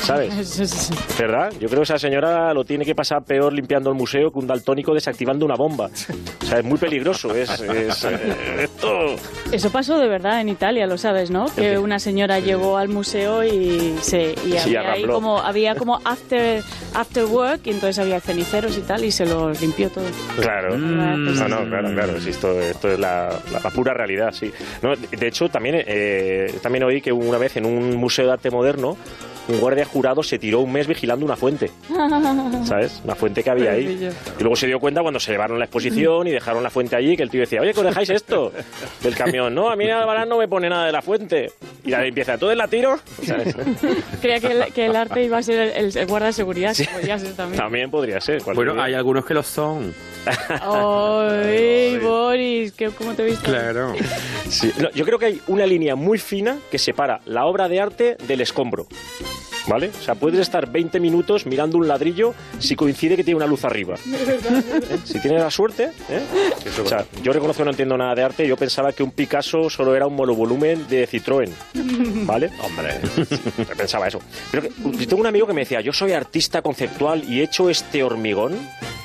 ¿Sabes? ¿Verdad? Yo creo que esa señora lo tiene que pasar peor limpiando el museo que un daltónico desactivando una bomba. O sea, es muy peligroso. Es, es, eh, esto... Eso pasó de verdad en Italia, lo sabes, ¿no? Que una señora llegó al museo y se y Sí, había ahí como había como after after work y entonces había ceniceros y tal y se los limpió todo. Claro. Mm. No, no, claro, claro. esto, esto es la, la- la pura realidad, sí. No, de hecho, también, eh, también oí que una vez en un museo de arte moderno un guardia jurado se tiró un mes vigilando una fuente, ¿sabes? Una fuente que había ahí. Y luego se dio cuenta cuando se llevaron la exposición y dejaron la fuente allí, que el tío decía, oye, que os dejáis esto del camión. No, a mí Albarán no me pone nada de la fuente. Y la limpieza, ¿todo la tiro? ¿Sabes? Creía que el, que el arte iba a ser el, el guarda de seguridad, que podía ser también. También podría ser. Bueno, hay algunos que lo son. Ay, Boris, ¿qué- ¿cómo te viste? Claro. Sí, no, yo creo que hay una línea muy fina que separa la obra de arte del escombro. ¿Vale? O sea, puedes estar 20 minutos mirando un ladrillo si coincide que tiene una luz arriba. ¿eh? Si tienes la suerte. ¿eh? O sea, yo reconozco que no entiendo nada de arte. Yo pensaba que un Picasso solo era un monovolumen de Citroën. ¿Vale? Hombre, pensaba eso. Pero que- yo tengo un amigo que me decía, yo soy artista conceptual y he hecho este hormigón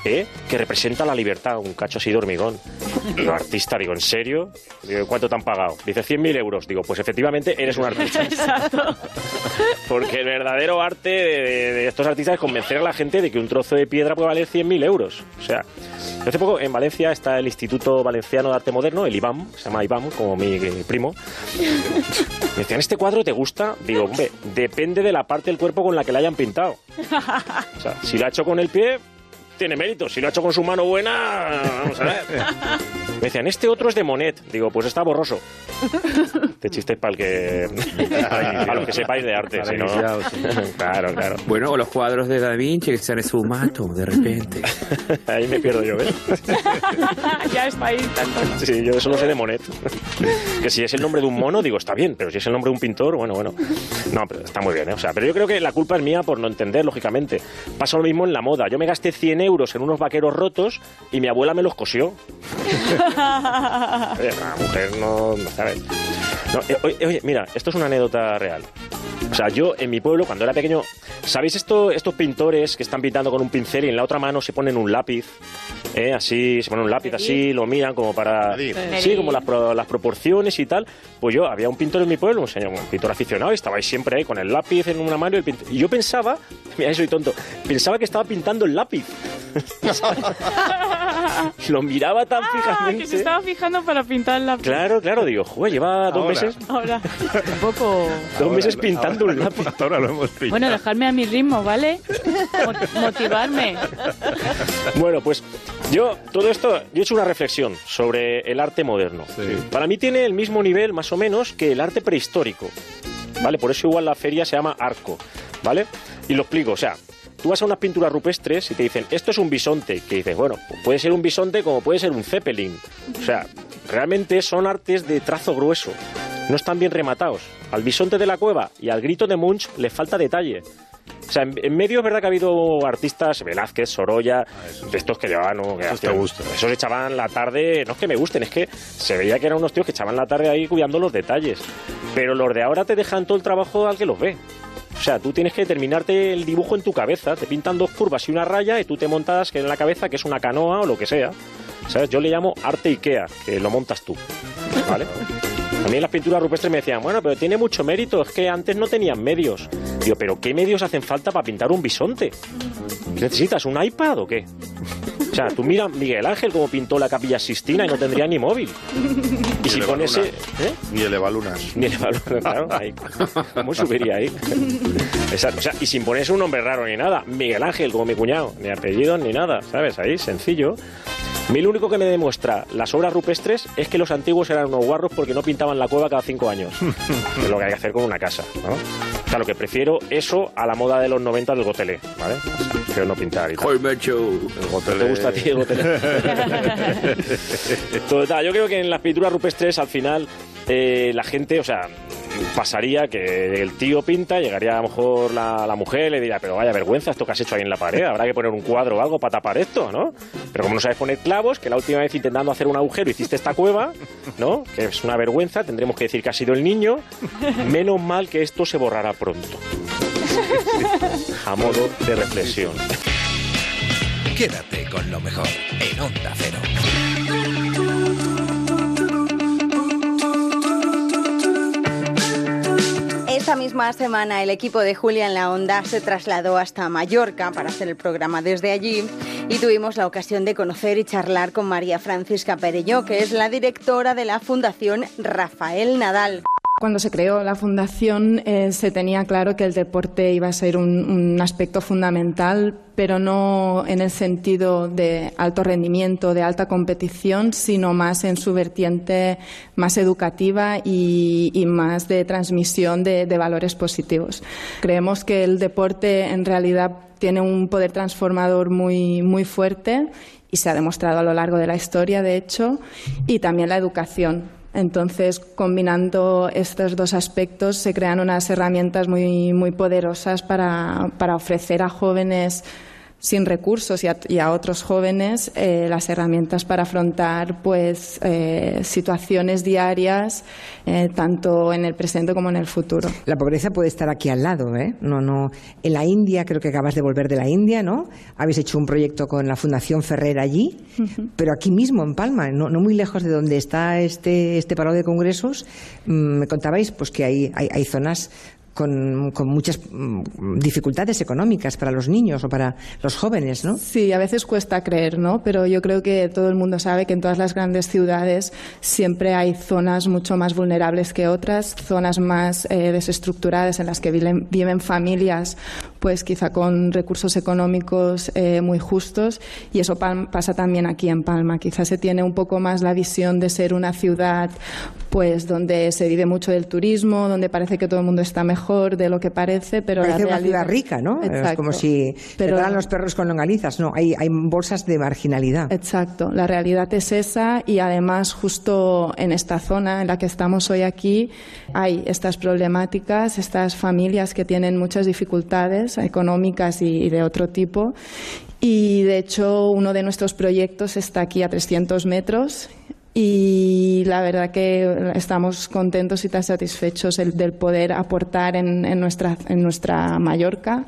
¿eh? que representa la libertad, un cacho así de hormigón. Digo, artista, digo, ¿en serio? Digo, ¿cuánto te han pagado? Dice, 100.000 euros. Digo, pues efectivamente eres un artista. Exacto. Porque el verdadero arte de, de- estos artistas es convencer a la gente de que un trozo de piedra puede valer 100.000 euros. O sea, hace poco en Valencia está el Instituto Valenciano de Arte Moderno, el IBAM, se llama IBAM, como mi eh, primo. Me decían, ¿este cuadro te gusta? Digo, hombre, depende de la parte del cuerpo con la que la hayan pintado. O sea, si lo ha hecho con el pie, tiene mérito. Si lo ha hecho con su mano buena, vamos a ver. Me decían, este otro es de Monet. Digo, pues está borroso. Este chiste es para el que. a los que sepáis de arte. Para si no- claro, claro. Bueno, o los cuadros de Da Vinci que están en su mato, de repente. Ahí me pierdo yo, ¿ves? ya está ahí tanto. Sí, yo solo sé de Monet. que si es el nombre de un mono, digo, está bien, pero si es el nombre de un pintor, bueno, bueno. No, pero está muy bien, ¿eh? O sea, pero yo creo que la culpa es mía por no entender, lógicamente. Pasa lo mismo en la moda. Yo me gasté 100 euros en unos vaqueros rotos y mi abuela me los cosió. Oye, la mujer no, no ¿sabes? No, eh, oye, oye, mira, esto es una anécdota real. O sea, yo en mi pueblo, cuando era pequeño, ¿sabéis esto, estos pintores que están pintando con un pincel y en la otra mano se ponen un lápiz? ¿eh? Así, se ponen un lápiz así, lo miran como para... Sí, como las, las proporciones y tal. Pues yo, había un pintor en mi pueblo, un señor, un pintor aficionado, y estaba ahí siempre ahí con el lápiz en una mano y el pint- Y yo pensaba, mira, soy tonto, pensaba que estaba pintando el lápiz. lo miraba tan Ah, fijamente. que se estaba fijando para pintar la Claro, claro, digo, joder, lleva dos Ahora. meses, Ahora, un poco... dos meses pintando un lápiz. Ahora lo hemos pintado. Bueno, dejarme a mi ritmo, ¿vale? Mo- motivarme. Bueno, pues yo, todo esto, yo he hecho una reflexión sobre el arte moderno. Para mí tiene el mismo nivel, más o menos, que el arte prehistórico. ¿Vale? Por eso igual la feria se llama Arco. ¿Vale? Y lo explico, o sea, tú vas a unas pinturas rupestres y te dicen, esto es un bisonte, que dices, bueno, pues puede ser un bisonte como puede ser un zeppelin. O sea, realmente son artes de trazo grueso. No están bien rematados. Al bisonte de la cueva y al grito de Munch le falta detalle. O sea, en, en medio es verdad que ha habido artistas, Velázquez, Sorolla, de estos que llevaban... ¿no? que hacían- gustan. Esos echaban la tarde, no es que me gusten, es que se veía que eran unos tíos que echaban la tarde ahí cuidando los detalles. Pero los de ahora te dejan todo el trabajo al que los ve. O sea, tú tienes que terminarte el dibujo en tu cabeza, te pintan dos curvas y una raya y tú te montas que en la cabeza que es una canoa o lo que sea. ¿Sabes? Yo le llamo arte Ikea, que lo montas tú. ¿Vale? A mí las pinturas rupestres me decían, bueno, pero tiene mucho mérito, es que antes no tenían medios. Digo, pero ¿qué medios hacen falta para pintar un bisonte? ¿Qué necesitas? ¿Un iPad o qué? O sea, tú mira Miguel Ángel como pintó la capilla Sistina y no tendría ni móvil. Y si pone ese... ¿eh? Ni elevalunas. Ni elevalunas, claro. Ahí. ¿Cómo subiría ahí? Exacto. O sea, y sin ponerse un nombre raro ni nada. Miguel Ángel, como mi cuñado. Ni apellido ni nada, ¿sabes? Ahí, sencillo. A mí lo único que me demuestra las obras rupestres es que los antiguos eran unos guarros porque no pintaban la cueva cada cinco años. es lo que hay que hacer con una casa, ¿no? Claro, que prefiero eso a la moda de los 90 del gotelé, ¿vale? Prefiero no pintar y tal. Joder, macho. ¿No te gusta a ti el gotelé? Total, yo creo que en las pinturas rupestres al final eh, la gente, o sea, pasaría que el tío pinta, llegaría a lo mejor la, la mujer, le diría, pero vaya vergüenza esto que has hecho ahí en la pared, habrá que poner un cuadro o algo para tapar esto, ¿no? Pero como no sabes poner clavos, que la última vez intentando hacer un agujero hiciste esta cueva, ¿no? Que es una vergüenza, tendremos que decir que ha sido el niño, menos mal que esto se borrará pronto. A modo de reflexión. Quédate con lo mejor en Onda Cero. Esta misma semana el equipo de Julia en la Onda se trasladó hasta Mallorca para hacer el programa desde allí y tuvimos la ocasión de conocer y charlar con María Francisca Perelló, que es la directora de la Fundación Rafael Nadal. Cuando se creó la fundación eh, se tenía claro que el deporte iba a ser un, aspecto fundamental, pero no en el sentido de alto rendimiento, de alta competición, sino más en su vertiente más educativa y, y más de transmisión de, de valores positivos. Creemos que el deporte en realidad tiene un poder transformador muy, muy fuerte y se ha demostrado a lo largo de la historia, de hecho, y también la educación. Entonces, combinando estos dos aspectos, se crean unas herramientas muy, muy poderosas para, para ofrecer a jóvenes sin recursos y a, y a otros jóvenes eh, las herramientas para afrontar pues eh, situaciones diarias eh, tanto en el presente como en el futuro. La pobreza puede estar aquí al lado, ¿eh? No, no. En la India, creo que acabas de volver de la India, ¿no? Habéis hecho un proyecto con la Fundación Ferrer allí, pero aquí mismo, en Palma, no, no muy lejos de donde está este, este paro de congresos, mm, me contabais pues que hay, hay, hay zonas con, muchas mm, dificultades económicas para los niños o para los jóvenes, ¿no? Sí, a veces cuesta creer, ¿no? Pero yo creo que todo el mundo sabe que en todas las grandes ciudades siempre hay zonas mucho más vulnerables que otras, zonas más eh, desestructuradas en las que viven, viven familias, pues quizá con recursos económicos eh, muy justos y eso pasa también aquí en Palma. Quizá se tiene un poco más la visión de ser una ciudad, pues donde se vive mucho del turismo, donde parece que todo el mundo está mejor de lo que parece, pero Parece la una realidad ciudad rica, ¿no? Es como si Pero- pero... los perros con longanizas. No, hay, hay bolsas de marginalidad. Exacto, la realidad es esa y además justo en esta zona en la que estamos hoy aquí hay estas problemáticas, estas familias que tienen muchas dificultades económicas y, y de otro tipo y de hecho uno de nuestros proyectos está aquí a 300 metros y la verdad que estamos contentos y tan satisfechos el- del poder aportar en, en nuestra, en nuestra Mallorca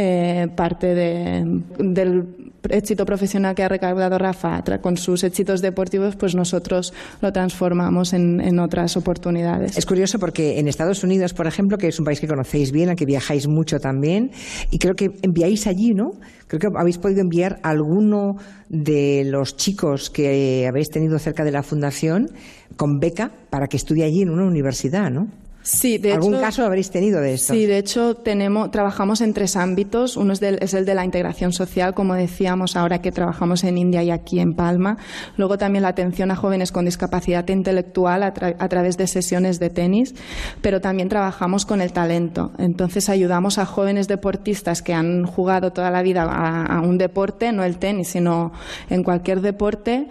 eh, parte de, del éxito profesional que ha recaudado Rafa con sus éxitos deportivos, pues nosotros lo transformamos en, en, otras oportunidades. Es curioso porque en Estados Unidos, por ejemplo, que es un país que conocéis bien, al que viajáis mucho también, y creo que enviáis allí, ¿no? Creo que habéis podido enviar a alguno de los chicos que habéis tenido cerca de la fundación con beca para que estudie allí en una universidad, ¿no? Sí, de ¿Algún hecho, caso habréis tenido de esto? Sí, de hecho tenemos, trabajamos en tres ámbitos. Uno es, del, es, el de la integración social, como decíamos ahora que trabajamos en India y aquí en Palma. Luego también la atención a jóvenes con discapacidad intelectual a, tra a través de sesiones de tenis, pero también trabajamos con el talento. Entonces ayudamos a jóvenes deportistas que han jugado toda la vida a, a un deporte, no el tenis, sino en cualquier deporte.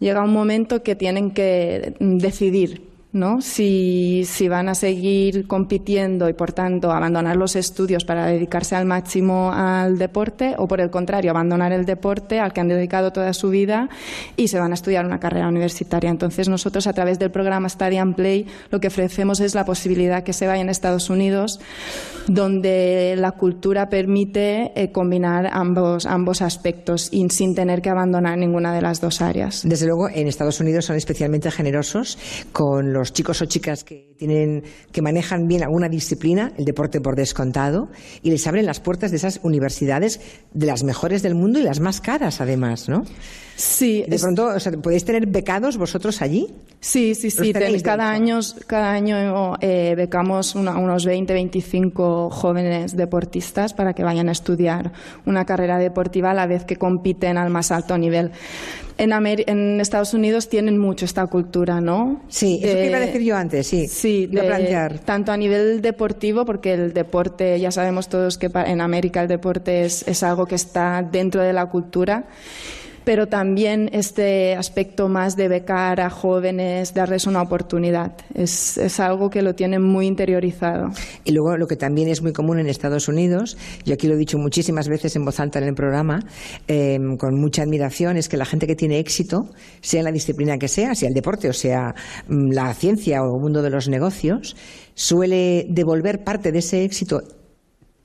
Llega un momento que tienen que decidir ¿no? Si, si, van a seguir compitiendo y, por tanto, abandonar los estudios para dedicarse al máximo al deporte o, por el contrario, abandonar el deporte al que han dedicado toda su vida y se van a estudiar una carrera universitaria. Entonces, nosotros, a través del programa Study and Play, lo que ofrecemos es la posibilidad que se vayan a Estados Unidos, donde la cultura permite eh, combinar ambos, ambos aspectos y sin tener que abandonar ninguna de las dos áreas. Desde luego, en Estados Unidos son especialmente generosos con los los chicos o chicas que tienen que manejan bien alguna disciplina, el deporte por descontado, y les abren las puertas de esas universidades de las mejores del mundo y las más caras, además, ¿no? Sí. De pronto, o sea, ¿podéis tener becados vosotros allí? Sí, sí, sí. Cada año, cada año eh, becamos una, unos 20, 25 jóvenes deportistas para que vayan a estudiar una carrera deportiva a la vez que compiten al más alto nivel. En, Amer en Estados Unidos tienen mucho esta cultura, ¿no? Sí, eso que iba a decir yo antes, sí. Sí, de, plantear. tanto a nivel deportivo, porque el deporte, ya sabemos todos que en América el deporte es, es algo que está dentro de la cultura pero también este aspecto más de becar a jóvenes, darles una oportunidad. Es, algo que lo tienen muy interiorizado. Y luego lo que también es muy común en Estados Unidos, yo aquí lo he dicho muchísimas veces en voz alta en el programa, eh, con mucha admiración, es que la gente que tiene éxito, sea en la disciplina que sea, sea el deporte o sea mm, la ciencia o el mundo de los negocios, suele devolver parte de ese éxito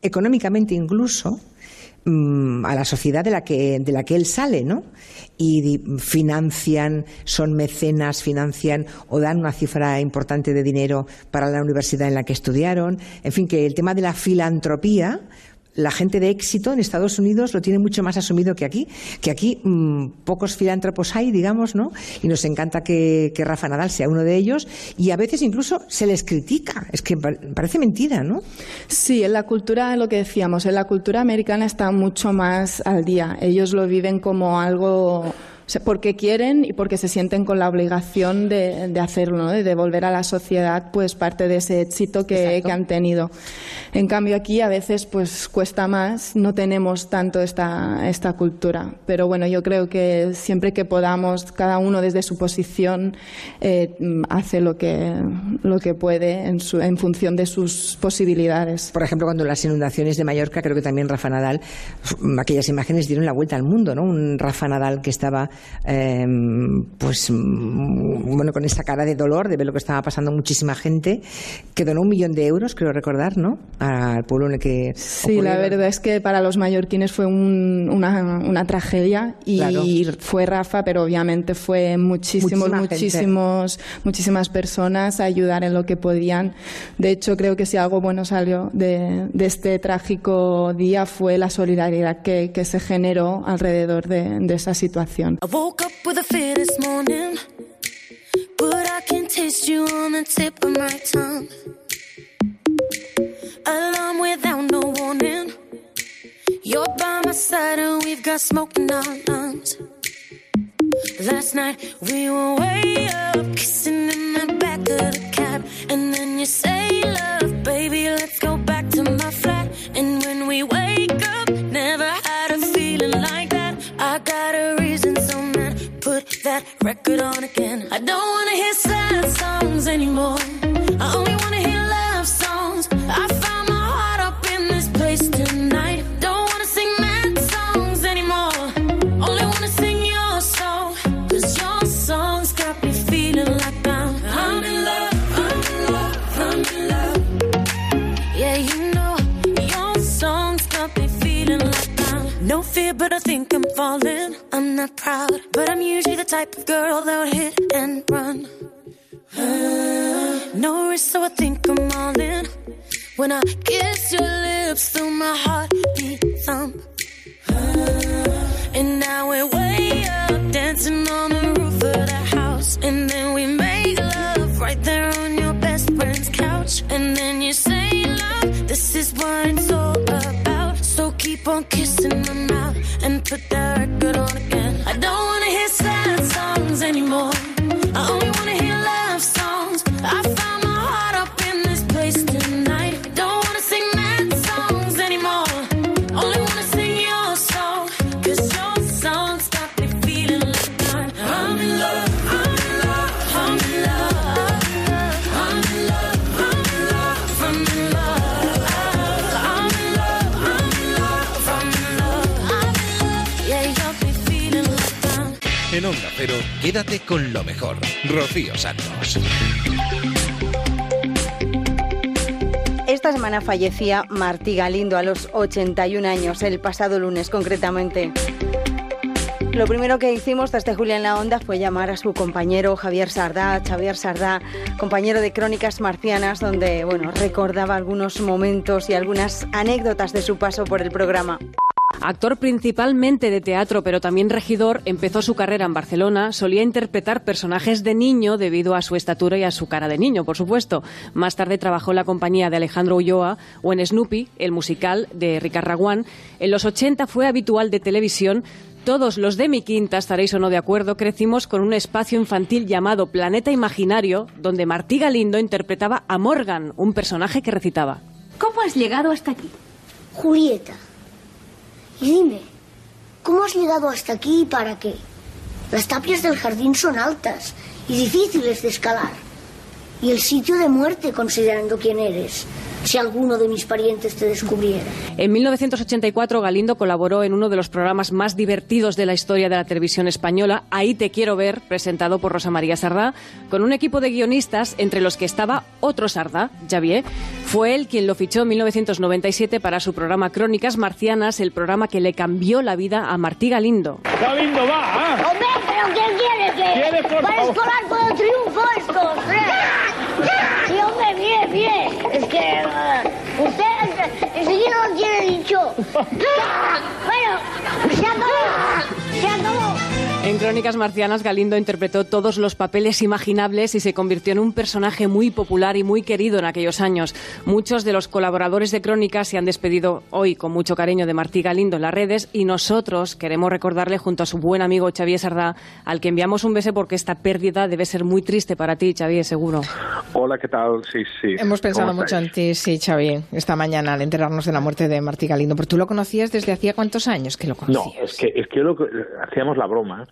económicamente incluso a la sociedad de la que, de la que él sale, ¿no? Y financian, son mecenas, financian o dan una cifra importante de dinero para la universidad en la que estudiaron. En fin, que el tema de la filantropía la gente de éxito en Estados Unidos lo tiene mucho más asumido que aquí, que aquí mmm, pocos filántropos hay, digamos, ¿no? Y nos encanta que, que, Rafa Nadal sea uno de ellos y a veces incluso se les critica. Es que parece mentira, ¿no? Sí, en la cultura, lo que decíamos, en la cultura americana está mucho más al día. Ellos lo viven como algo porque quieren y porque se sienten con la obligación de, de hacerlo, ¿no? de devolver a la sociedad pues parte de ese éxito que, que, han tenido. En cambio aquí a veces pues cuesta más, no tenemos tanto esta, esta cultura, pero bueno, yo creo que siempre que podamos, cada uno desde su posición eh, hace lo que, lo que puede en, su, en función de sus posibilidades. Por ejemplo, cuando las inundaciones de Mallorca, creo que también Rafa Nadal, aquellas imágenes dieron la vuelta al mundo, ¿no? Un Rafa Nadal que estaba eh, pues bueno, con esa cara de dolor de ver lo que estaba pasando muchísima gente, que donó un millón de euros, creo recordar, ¿no? Al pueblo en el que. Sí, la verdad es que para los mallorquines fue un, una, una, tragedia y claro. fue Rafa, pero obviamente fue muchísimos, Muchísima muchísimos, gente. muchísimas personas a ayudar en lo que podían. De hecho, creo que si algo bueno salió de, de este trágico día fue la solidaridad que, que se generó alrededor de, de esa situación. I woke up with a fear this morning, but I can taste you on the tip of my tongue. Alarm without no warning. You're by my side and we've got smoke in our lungs. Last night we were way up, kissing in the back of the cab, and then you say, "Love, baby, let's go back record on again. I don't wanna hear sad songs anymore. Type of girl that would hit and run. No risk, so I think I'm all in. When I kiss your lips, through my heartbeat thump. And now we're way up, dancing on the roof of the house. And then we make love right there on your best friend's couch. And then you say, love, this is what it's all keep on kissing my mouth and put that record on again. I don't wanna hear sad songs anymore. En Onda Cero, quédate con lo mejor. Rocío Santos. Esta semana fallecía Martí Galindo a los 81 años, el pasado lunes concretamente. Lo primero que hicimos desde Julia en la Onda fue llamar a su compañero Javier Sardá, Xavier Sardá, compañero de Crónicas Marcianas, donde bueno, recordaba algunos momentos y algunas anécdotas de su paso por el programa. Actor principalmente de teatro, pero también regidor, empezó su carrera en Barcelona. Solía interpretar personajes de niño debido a su estatura y a su cara de niño, por supuesto. Más tarde trabajó en la compañía de Alejandro Ulloa o en Snoopy, el musical de Ricard Raguán. En los 80 fue habitual de televisión. Todos los de mi quinta, estaréis o no de acuerdo, crecimos con un espacio infantil llamado Planeta Imaginario, donde Martí Galindo interpretaba a Morgan, un personaje que recitaba. ¿Cómo has llegado hasta aquí? Julieta. Y dime, ¿cómo has llegado hasta aquí y para qué? Las tapias del jardín son altas y difíciles de escalar. Y el sitio de muerte considerando quién eres, si alguno de mis parientes te descubriera. En 1984 Galindo colaboró en uno de los programas más divertidos de la historia de la televisión española, Ahí te quiero ver, presentado por Rosa María Sardá, con un equipo de guionistas entre los que estaba otro Sardá, Xavier. Fue él quien lo fichó en 1997 para su programa Crónicas Marcianas, el programa que le cambió la vida a Martí Galindo. Galindo, va, ¿ah? Hombre, pero ¿qué quiere que ¿Quiere, por para favor? escolar con el triunfo esto? God! En Crónicas Marcianas, Galindo interpretó todos los papeles imaginables y se convirtió en un personaje muy popular y muy querido en aquellos años. Muchos de los colaboradores de Crónicas se han despedido hoy con mucho cariño de Martí Galindo en las redes y nosotros queremos recordarle junto a su buen amigo Xavier Sardá, al que enviamos un beso porque esta pérdida debe ser muy triste para ti, Xavier, seguro. Hola, ¿qué tal? Sí, sí. Hemos pensado ¿Cómo mucho en ti, sí, Xavi, esta mañana al enterarnos de la muerte de Martí Galindo. ¿Pero tú lo conocías desde hacía cuántos años que lo conocías? No, es que, es que lo, que- hacíamos la broma,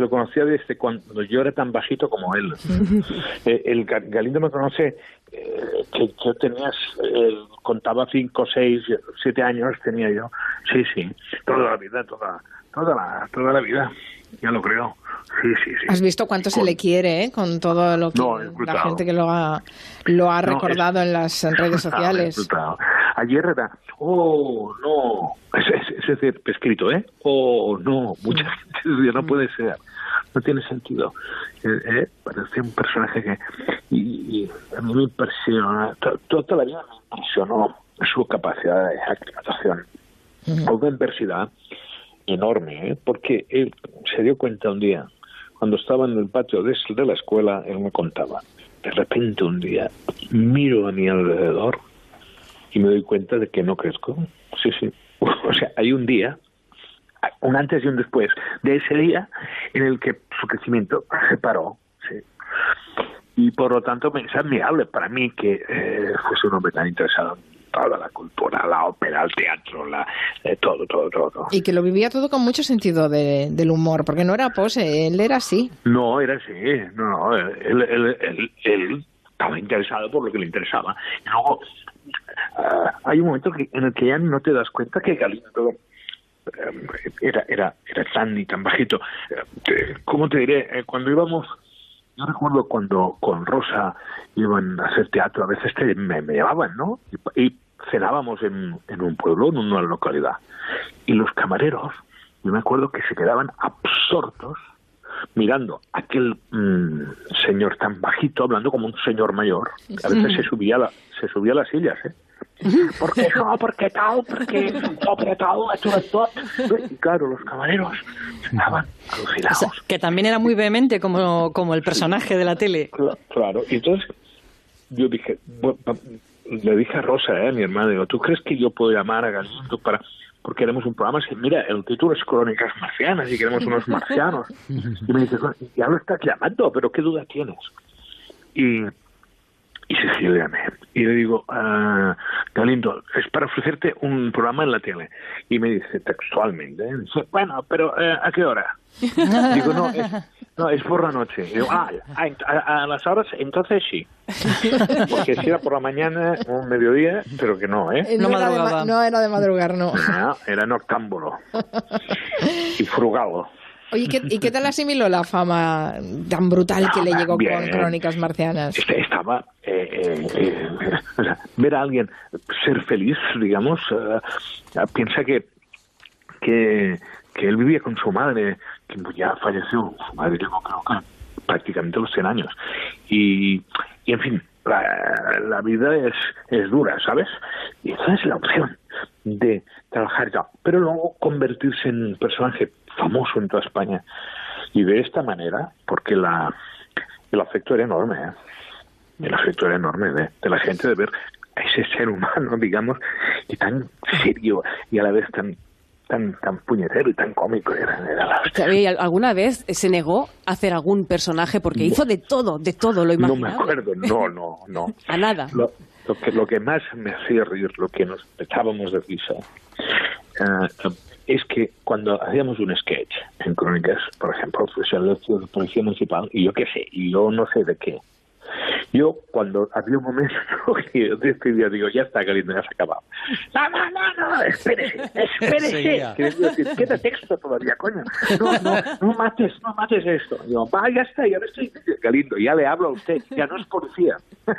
que lo conocía desde cuando yo era tan bajito como él. Eh, el Ga- Galindo me conoce eh, que yo tenía, eh, contaba cinco, seis, siete años tenía yo. Sí, sí, toda la vida, toda, toda la, toda la vida, ya lo creo. Sí, sí, sí. ¿Has visto cuánto se le quiere, eh? Con todo lo que No, es la gente que lo ha, lo ha No, recordado en las redes sociales. es. Ayer era, oh, no, es, es, es escrito, ¿eh? Oh, no, mucha gente decía, no puede ser, no tiene sentido. Eh, eh, Parece un personaje que, y, y a mí me impresiona, to- toda la vida me impresionó su capacidad de actuación. Una adversidad enorme, ¿eh? porque él se dio cuenta un día, cuando estaba en el patio de, de la escuela, él me contaba, de repente un día miro a mi alrededor y me doy cuenta de que no crezco. Sí, sí. O sea, hay un día, un antes y un después de ese día en el que su crecimiento se paró. Sí. Y por lo tanto me- es admirable para mí que eh, fuese un hombre tan interesado en toda la cultura, la ópera, el teatro, la, eh, todo, todo, todo, todo. Y que lo vivía todo con mucho sentido de- del humor, porque no era pose, él era así. No, era así, no, no, él, él, él- él estaba interesado por lo que le interesaba. Y luego ah, hay un momento que, en el que ya no te das cuenta que Galindo era, era, era tan y tan bajito. Eh, te- ¿Cómo te diré? Eh, cuando íbamos, yo recuerdo cuando con Rosa iban a hacer teatro, a veces te- me, me llevaban, ¿no? Y, y cenábamos en, en un pueblo, en una localidad. Y los camareros yo me acuerdo que se quedaban absortos mirando a aquel mm, señor tan bajito, hablando como un señor mayor. A veces se subía la, se subía a las sillas, ¿eh? ¿Por qué no? ¿Por qué tal? ¿Por qué no? ¿Por qué tal? Esto. Y claro, los camareros estaban alucinados. O sea, que también era muy vehemente como, como el personaje de la tele. Cla- Claro, y entonces yo dije, le dije a Rosa, ¿eh? a mi hermana, digo, ¿tú crees que yo puedo llamar a Galindo para porque queremos un programa así? Mira, el título es Crónicas Marcianas y queremos unos marcianos. Y me dice, "Bueno, ya lo estás llamando, pero ¿qué duda tienes? Y, y llamé. Y le digo, ah, Galindo, es para ofrecerte un programa en la tele. Y me dice textualmente, ¿eh? dice, bueno, pero eh, ¿a qué hora? Digo, no, es, no, es por la noche. Digo, ah, a, a- a las horas, entonces sí. Porque si era por la mañana o mediodía, pero que no, ¿eh? No, era de, no era de madrugar, no. No, era noctámbulo. y frugalo. Oye, ¿y qué, y qué tal asimiló la fama tan brutal que le llegó Bien. con Crónicas Marcianas? Este- Estaba, eh, eh, eh, ver a alguien ser feliz, digamos, eh, piensa que, que, que él vivía con su madre, que ya falleció, su madre llegó creo que prácticamente a los 100 años. Y, y en fin, la, la vida es, es dura, ¿sabes? Y esa es la opción de trabajar ya, pero luego convertirse en un personaje famoso en toda España. Y de esta manera, porque la, el afecto era enorme, ¿eh? el afecto era enorme de, de la gente de ver a ese ser humano, digamos, y tan serio y a la vez tan tan tan puñetero y tan cómico era, era la. ¿Y al- ¿Alguna vez se negó a hacer algún personaje? Porque hizo de todo, de todo, lo No me imaginaba. acuerdo, no, no, no. A nada. Lo, lo que, lo que más me hacía reír, lo que nos echábamos de risa, eh, es que cuando hacíamos un sketch en Crónicas, por ejemplo, el de Policía Municipal, y yo qué sé, y yo no sé de qué, yo cuando había un momento que yo decidía, digo, ya está, Galindo, ya se ha acabado. No, no, no, no, espérese, espérese. Queda texto todavía, coño. No, no, no mates, no mates esto. Digo, va, ya está, ya no estoy... Galindo, ya le hablo a usted, ya no es policía.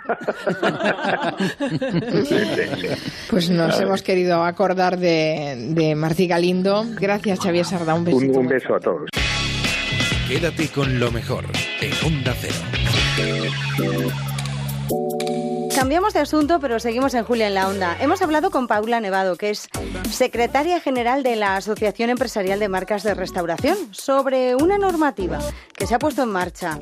Pues nos hemos querido acordar de, de Martí Galindo. Gracias, Xavier Sarda. Un besito. Un, un beso a todos. Quédate con lo mejor en Onda Cero. Cambiamos de asunto, pero seguimos en Julia en la Onda. Hemos hablado con Paula Nevado, que es secretaria general de la Asociación Empresarial de Marcas de Restauración, sobre una normativa que se ha puesto en marcha,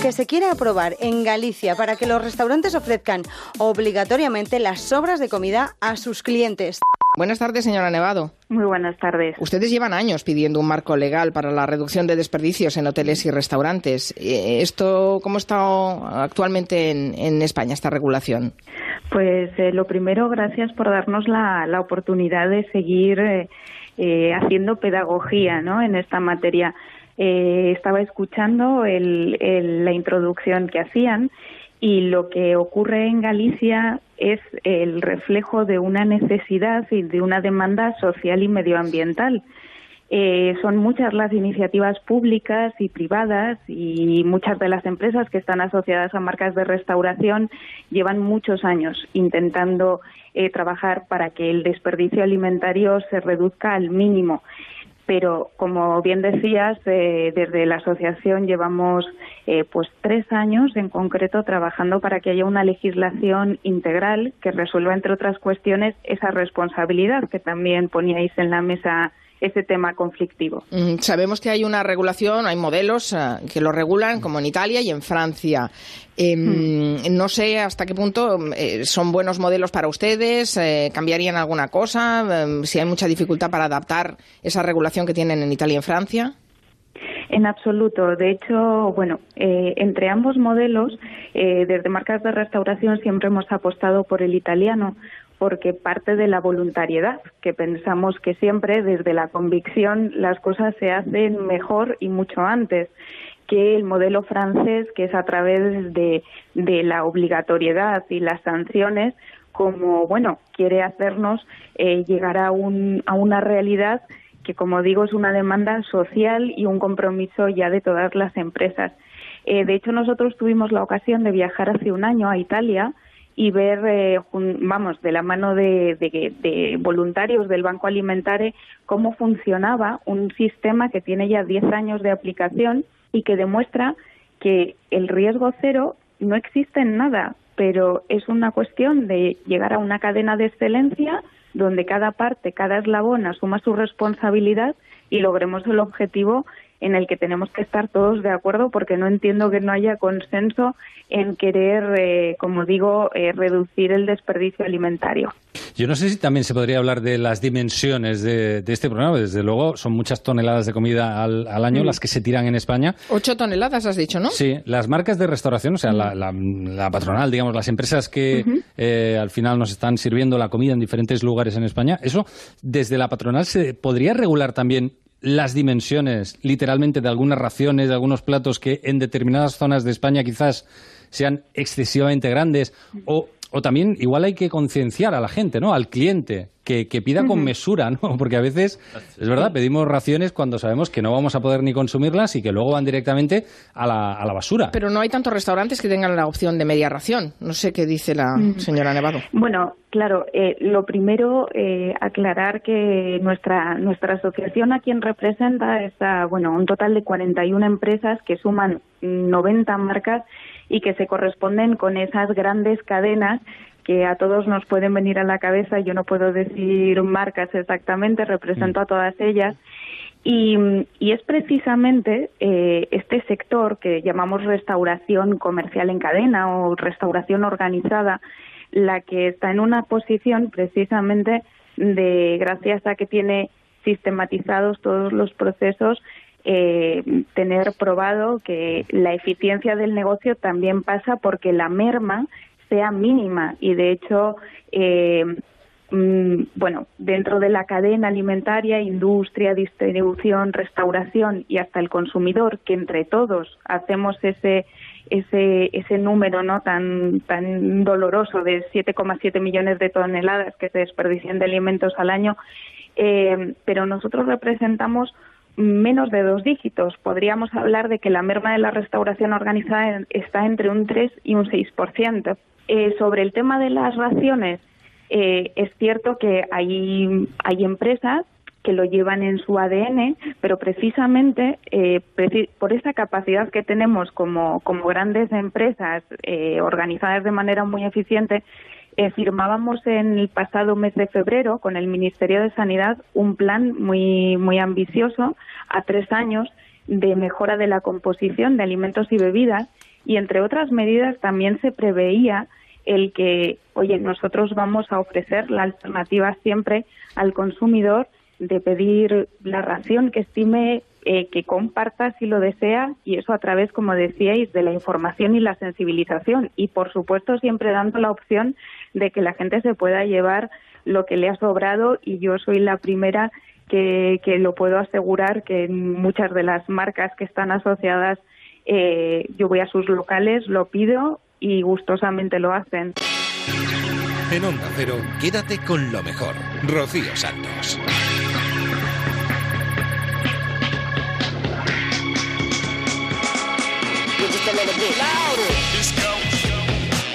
que se quiere aprobar en Galicia para que los restaurantes ofrezcan obligatoriamente las sobras de comida a sus clientes. Buenas tardes, señora Nevado. Muy buenas tardes. Ustedes llevan años pidiendo un marco legal para la reducción de desperdicios en hoteles y restaurantes. Eh, ¿Esto cómo está actualmente en, en España, esta regulación? Pues eh, lo primero, gracias por darnos la, la oportunidad de seguir eh, eh, haciendo pedagogía ¿no? en esta materia. Estaba escuchando el- el- la introducción que hacían y lo que ocurre en Galicia es el reflejo de una necesidad y de una demanda social y medioambiental. Eh, son muchas las iniciativas públicas y privadas y muchas de las empresas que están asociadas a marcas de restauración llevan muchos años intentando eh, trabajar para que el desperdicio alimentario se reduzca al mínimo. Pero, como bien decías, eh, desde la asociación llevamos eh, pues tres años en concreto trabajando para que haya una legislación integral que resuelva, entre otras cuestiones, esa responsabilidad que también poníais en la mesa ese tema conflictivo. Mm, Sabemos que hay una regulación, hay modelos eh, que lo regulan, como en Italia y en Francia. Em, No sé hasta qué punto eh, son buenos modelos para ustedes, eh, cambiarían alguna cosa, Em, si hay mucha dificultad para adaptar esa regulación que tienen en Italia y en Francia. En absoluto. De hecho, bueno, eh, entre ambos modelos, eh, desde marcas de restauración siempre hemos apostado por el italiano porque parte de la voluntariedad, que pensamos que siempre desde la convicción las cosas se hacen mejor y mucho antes que el modelo francés, que es a través de, de la obligatoriedad y las sanciones, como, bueno, quiere hacernos eh, llegar a, un, a una realidad que, como digo, es una demanda social y un compromiso ya de todas las empresas. Eh, de hecho, nosotros tuvimos la ocasión de viajar hace un año a Italia y ver, eh, vamos, de la mano de, de- de voluntarios del Banco Alimentare cómo funcionaba un sistema que tiene ya 10 años de aplicación y que demuestra que el riesgo cero no existe en nada, pero es una cuestión de llegar a una cadena de excelencia donde cada parte, cada eslabón asuma su responsabilidad y logremos el objetivo en el que tenemos que estar todos de acuerdo porque no entiendo que no haya consenso en querer, eh, como digo, eh, reducir el desperdicio alimentario. Yo no sé si también se podría hablar de las dimensiones de, de este programa. Desde luego, son muchas toneladas de comida al, al año Mm. las que se tiran en España. Ocho toneladas, has dicho, ¿no? Sí, las marcas de restauración, o sea, la, la- la patronal, digamos, las empresas que eh, al final nos están sirviendo la comida en diferentes lugares en España, eso desde la patronal se podría regular también las dimensiones, literalmente, de algunas raciones, de algunos platos que en determinadas zonas de España quizás sean excesivamente grandes o, o también igual hay que concienciar a la gente, ¿no? Al cliente que, que pida con mesura, ¿no? Porque a veces, es verdad, pedimos raciones cuando sabemos que no vamos a poder ni consumirlas y que luego van directamente a la, a la basura. Pero no hay tantos restaurantes que tengan la opción de media ración. No sé qué dice la señora Nevado. Bueno, claro, eh, lo primero, eh, aclarar que nuestra, nuestra asociación a quien representa es a, bueno, un total de 41 empresas que suman 90 marcas y que se corresponden con esas grandes cadenas que a todos nos pueden venir a la cabeza. Yo no puedo decir marcas exactamente, represento a todas ellas. Y, y es precisamente eh, este sector que llamamos restauración comercial en cadena o restauración organizada la que está en una posición precisamente de, gracias a que tiene sistematizados todos los procesos, eh, tener probado que la eficiencia del negocio también pasa porque la merma sea mínima y de hecho eh, mm, bueno, dentro de la cadena alimentaria, industria, distribución, restauración y hasta el consumidor, que entre todos hacemos ese ese ese número no tan tan doloroso de 7,7 millones de toneladas que se desperdician de alimentos al año, eh, pero nosotros representamos menos de dos dígitos. Podríamos hablar de que la merma de la restauración organizada está entre un 3 y un 6%. Eh, sobre el tema de las raciones, eh, es cierto que hay, hay empresas que lo llevan en su ADN, pero precisamente eh, por esa capacidad que tenemos como, como grandes empresas eh, organizadas de manera muy eficiente, eh, firmábamos en el pasado mes de febrero con el Ministerio de Sanidad un plan muy, muy ambicioso a tres años de mejora de la composición de alimentos y bebidas y entre otras medidas también se preveía el que, oye, nosotros vamos a ofrecer la alternativa siempre al consumidor de pedir la ración que estime eh, que comparta si lo desea y eso a través, como decíais, de la información y la sensibilización y, por supuesto, siempre dando la opción de que la gente se pueda llevar lo que le ha sobrado y yo soy la primera que, que lo puedo asegurar que muchas de las marcas que están asociadas eh, yo voy a sus locales, lo pido y gustosamente lo hacen. En Onda Cero, quédate con lo mejor. Rocío Santos.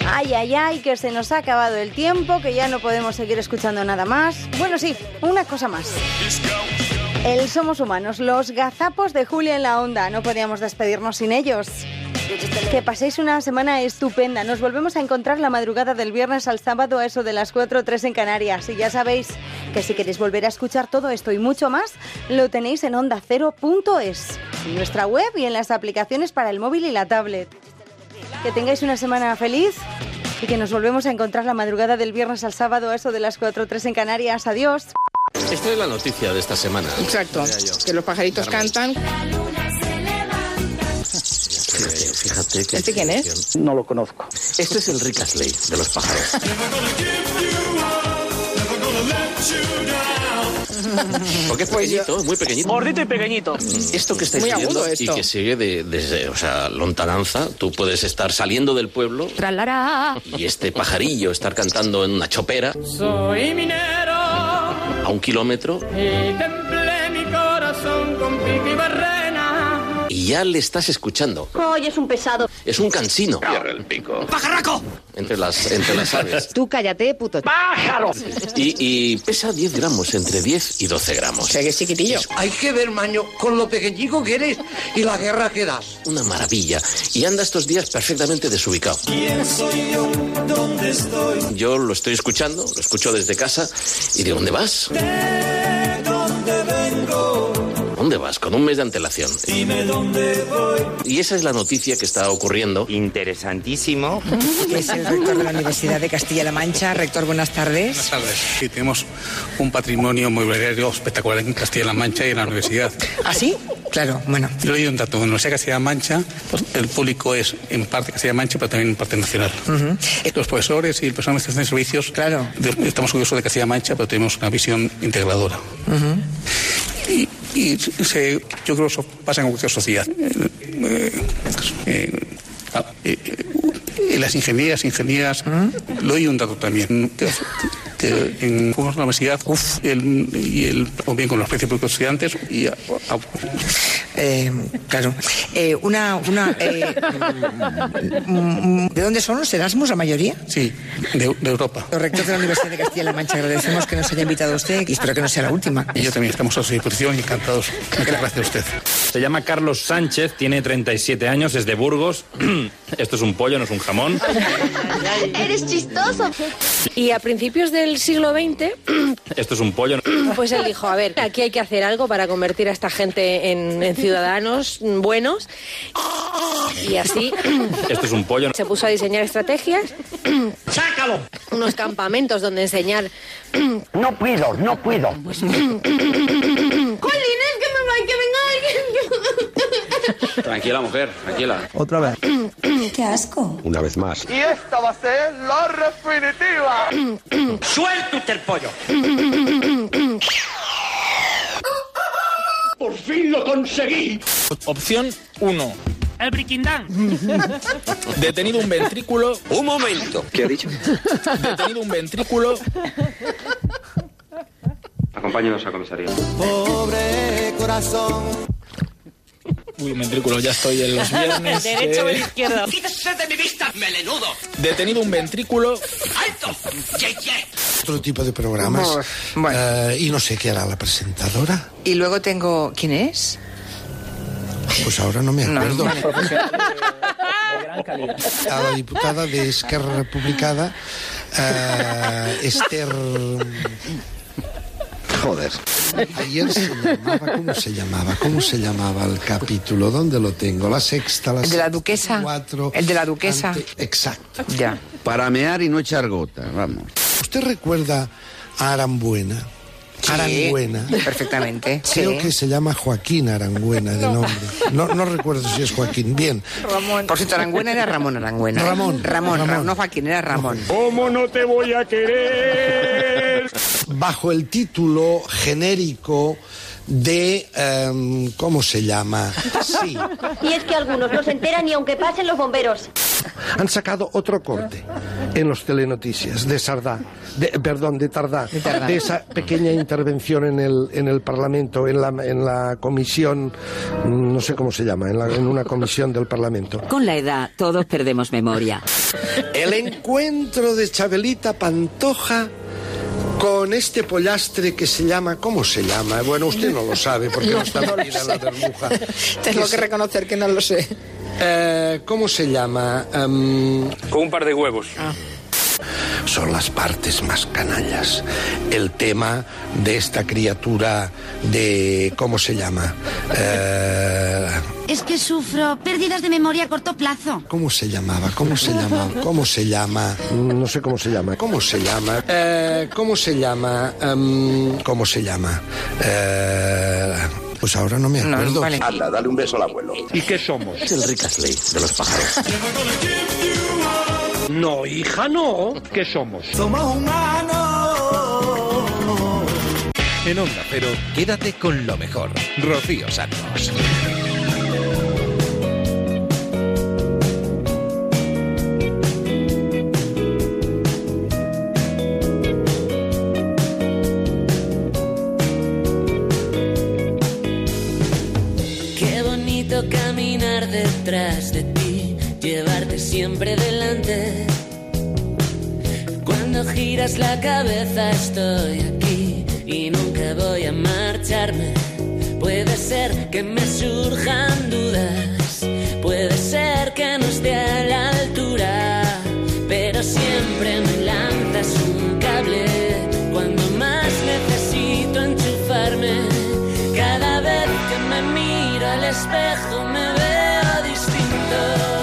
Ay, ay, ay, que se nos ha acabado el tiempo, que ya no podemos seguir escuchando nada más. Bueno, sí, una cosa más. El Somos Humanos, los gazapos de Julia en la Onda. No podíamos despedirnos sin ellos. Que paséis una semana estupenda. Nos volvemos a encontrar la madrugada del viernes al sábado a eso de las 4 o 3 en Canarias. Y ya sabéis que si queréis volver a escuchar todo esto y mucho más, lo tenéis en ondacero.es, en nuestra web y en las aplicaciones para el móvil y la tablet. Que tengáis una semana feliz y que nos volvemos a encontrar la madrugada del viernes al sábado a eso de las 4 o 3 en Canarias. Adiós. Esta es la noticia de esta semana. Exacto. Que los pajaritos cantan. Fíjate, fíjate que... ¿Este quién es? No lo conozco. Este es el Rick Astley de los pájaros. Porque es pequeñito, muy pequeñito. Gordito y pequeñito. Esto que estáis Muy viendo agudo y que sigue de, desde, o sea, lontananza, tú puedes estar saliendo del pueblo Tralará. y este pajarillo estar cantando en una chopera Soy minero a un kilómetro y templé mi corazón con pico y barrena. Y ya le estás escuchando. Hoy es un pesado. Es un cansino. el pico. ¡Pajarraco! Entre las, entre las aves. Tú cállate, puto. ¡Pájaro! Y, y pesa 10 gramos, entre 10 y 12 gramos. O sea que es chiquitillo. Hay que ver, maño, con lo pequeñico que eres y la guerra que das. Una maravilla. Y anda estos días perfectamente desubicado. ¿Quién soy yo? ¿Dónde estoy? Yo lo estoy escuchando, lo escucho desde casa. ¿Y de dónde vas? ¿De dónde vengo? ¿Dónde vas? Con un mes de antelación. Dime dónde voy. Y esa es la noticia que está ocurriendo. Interesantísimo. Es el rector de la Universidad de Castilla-La Mancha. Rector, buenas tardes. Buenas tardes. Sí, tenemos un patrimonio mobiliario espectacular en Castilla-La Mancha y en la universidad. ¿Ah, sí? Claro, bueno. Yo le doy un dato. En la Universidad de Castilla-La Mancha, pues, el público es en parte Castilla-La Mancha, pero también en parte nacional. Los profesores y el personal de de servicios, claro. estamos orgullosos de Castilla-La Mancha, pero tenemos una visión integradora. Y, y se- yo creo que eso pasa en cualquier sociedad. Eh, eh, ah, eh, eh, las ingenierías, ingenierías, le doy un dato también. Que, en la universidad el- y el, o bien con los precios estudiantes y a- a- Eh, claro. Eh, una, una, eh, mm, ¿De dónde son los Erasmus, la mayoría? Sí, de, de Europa. Los rectores de la Universidad de Castilla-La Mancha, agradecemos que nos haya invitado a usted y espero que no sea la última. Y yo también estamos a su disposición y encantados. Muchas gracias a usted. Se llama Carlos Sánchez, tiene 37 años, es de Burgos. Esto es un pollo, no es un jamón. Eres chistoso. Y a principios del siglo XX, Esto es un pollo. pues él dijo, a ver, aquí hay que hacer algo para convertir a esta gente en, en ciudadanos buenos. Y así Esto es un pollo. se puso a diseñar estrategias. ¡Sácalo! Unos campamentos donde enseñar... No puedo, no puedo. Va que venga alguien. Tranquila, mujer, tranquila. Otra vez. Qué asco. Una vez más. Y esta va a ser la definitiva. Suelta usted el pollo. Por fin lo conseguí. Opción 1. El briquindán. Detenido un ventrículo. Un momento. ¿Qué ha dicho? Detenido un ventrículo. Acompáñenos a comisaría. Pobre corazón. Uy, un ventrículo, ya estoy en los viernes. Derecho o eh, el izquierdo. Quítese de mi vista, melenudo. Detenido un ventrículo. ¡Alto! Ye, ye. Otro tipo de programas. Eh, y no sé qué hará la presentadora. Y luego tengo... ¿Quién es? Pues ahora no me No, acuerdo. vale. A la diputada de Esquerra Republicana, eh, Esther. Joder. Ayer se llamaba, ¿cómo se llamaba? ¿Cómo se llamaba el capítulo? ¿Dónde lo tengo? La sexta, la ¿El de la duquesa? cuatro, ¿El de la duquesa? ante- exacto. Ya. Para mear y no echar gota, vamos. ¿Usted recuerda a Arambuena? Sí, Aranguena. Perfectamente. Creo sí. que se llama Joaquín Arangüena de nombre. No, no recuerdo si es Joaquín. Bien. Ramón. Por cierto, Arangüena era Ramón Arangüena. Ramón. Ramón, Ra- Ramón. no Joaquín, era Ramón. ¿Cómo no te voy a querer? Bajo el título genérico de... em, ¿Cómo se llama? Sí. Y es que algunos no se enteran ni aunque pasen los bomberos. Han sacado otro corte en los telenoticias de Sardá, de, perdón, de Tardá, de, esa pequeña intervención en el, en el Parlamento, en la, en la comisión, mm, no sé cómo se llama, en, la- en una comisión del Parlamento. Con la edad todos perdemos memoria. El encuentro de Chabelita Pantoja con este pollastre que se llama, ¿cómo se llama? Bueno, usted no lo sabe porque no, No, está no lo metida en la burbuja. Tengo que se- reconocer que no lo sé. Eh, ¿Cómo se llama? Em, Con un par de huevos. Son las partes más canallas. El tema de esta criatura de... ¿Cómo se llama? Eh, Es que sufro pérdidas de memoria a corto plazo. ¿Cómo se llamaba? ¿Cómo se llama? ¿Cómo se llama? No sé cómo se llama. ¿Cómo se llama? Eh, ¿Cómo se llama? Em, ¿Cómo se llama? Eh, pues ahora no me acuerdo. Anda, dale un beso al abuelo. ¿Y qué somos? Es el Rick Astley de los pájaros. No, hija, no. ¿Qué somos? Somos humanos. En Onda Cero, quédate con lo mejor. Rocío Santos. siempre delante. Cuando giras la cabeza estoy aquí y nunca voy a marcharme. Puede ser que me surjan dudas, puede ser que no esté a la altura, pero siempre me lanzas un cable cuando más necesito enchufarme. Cada vez que me miro al espejo me veo distinto.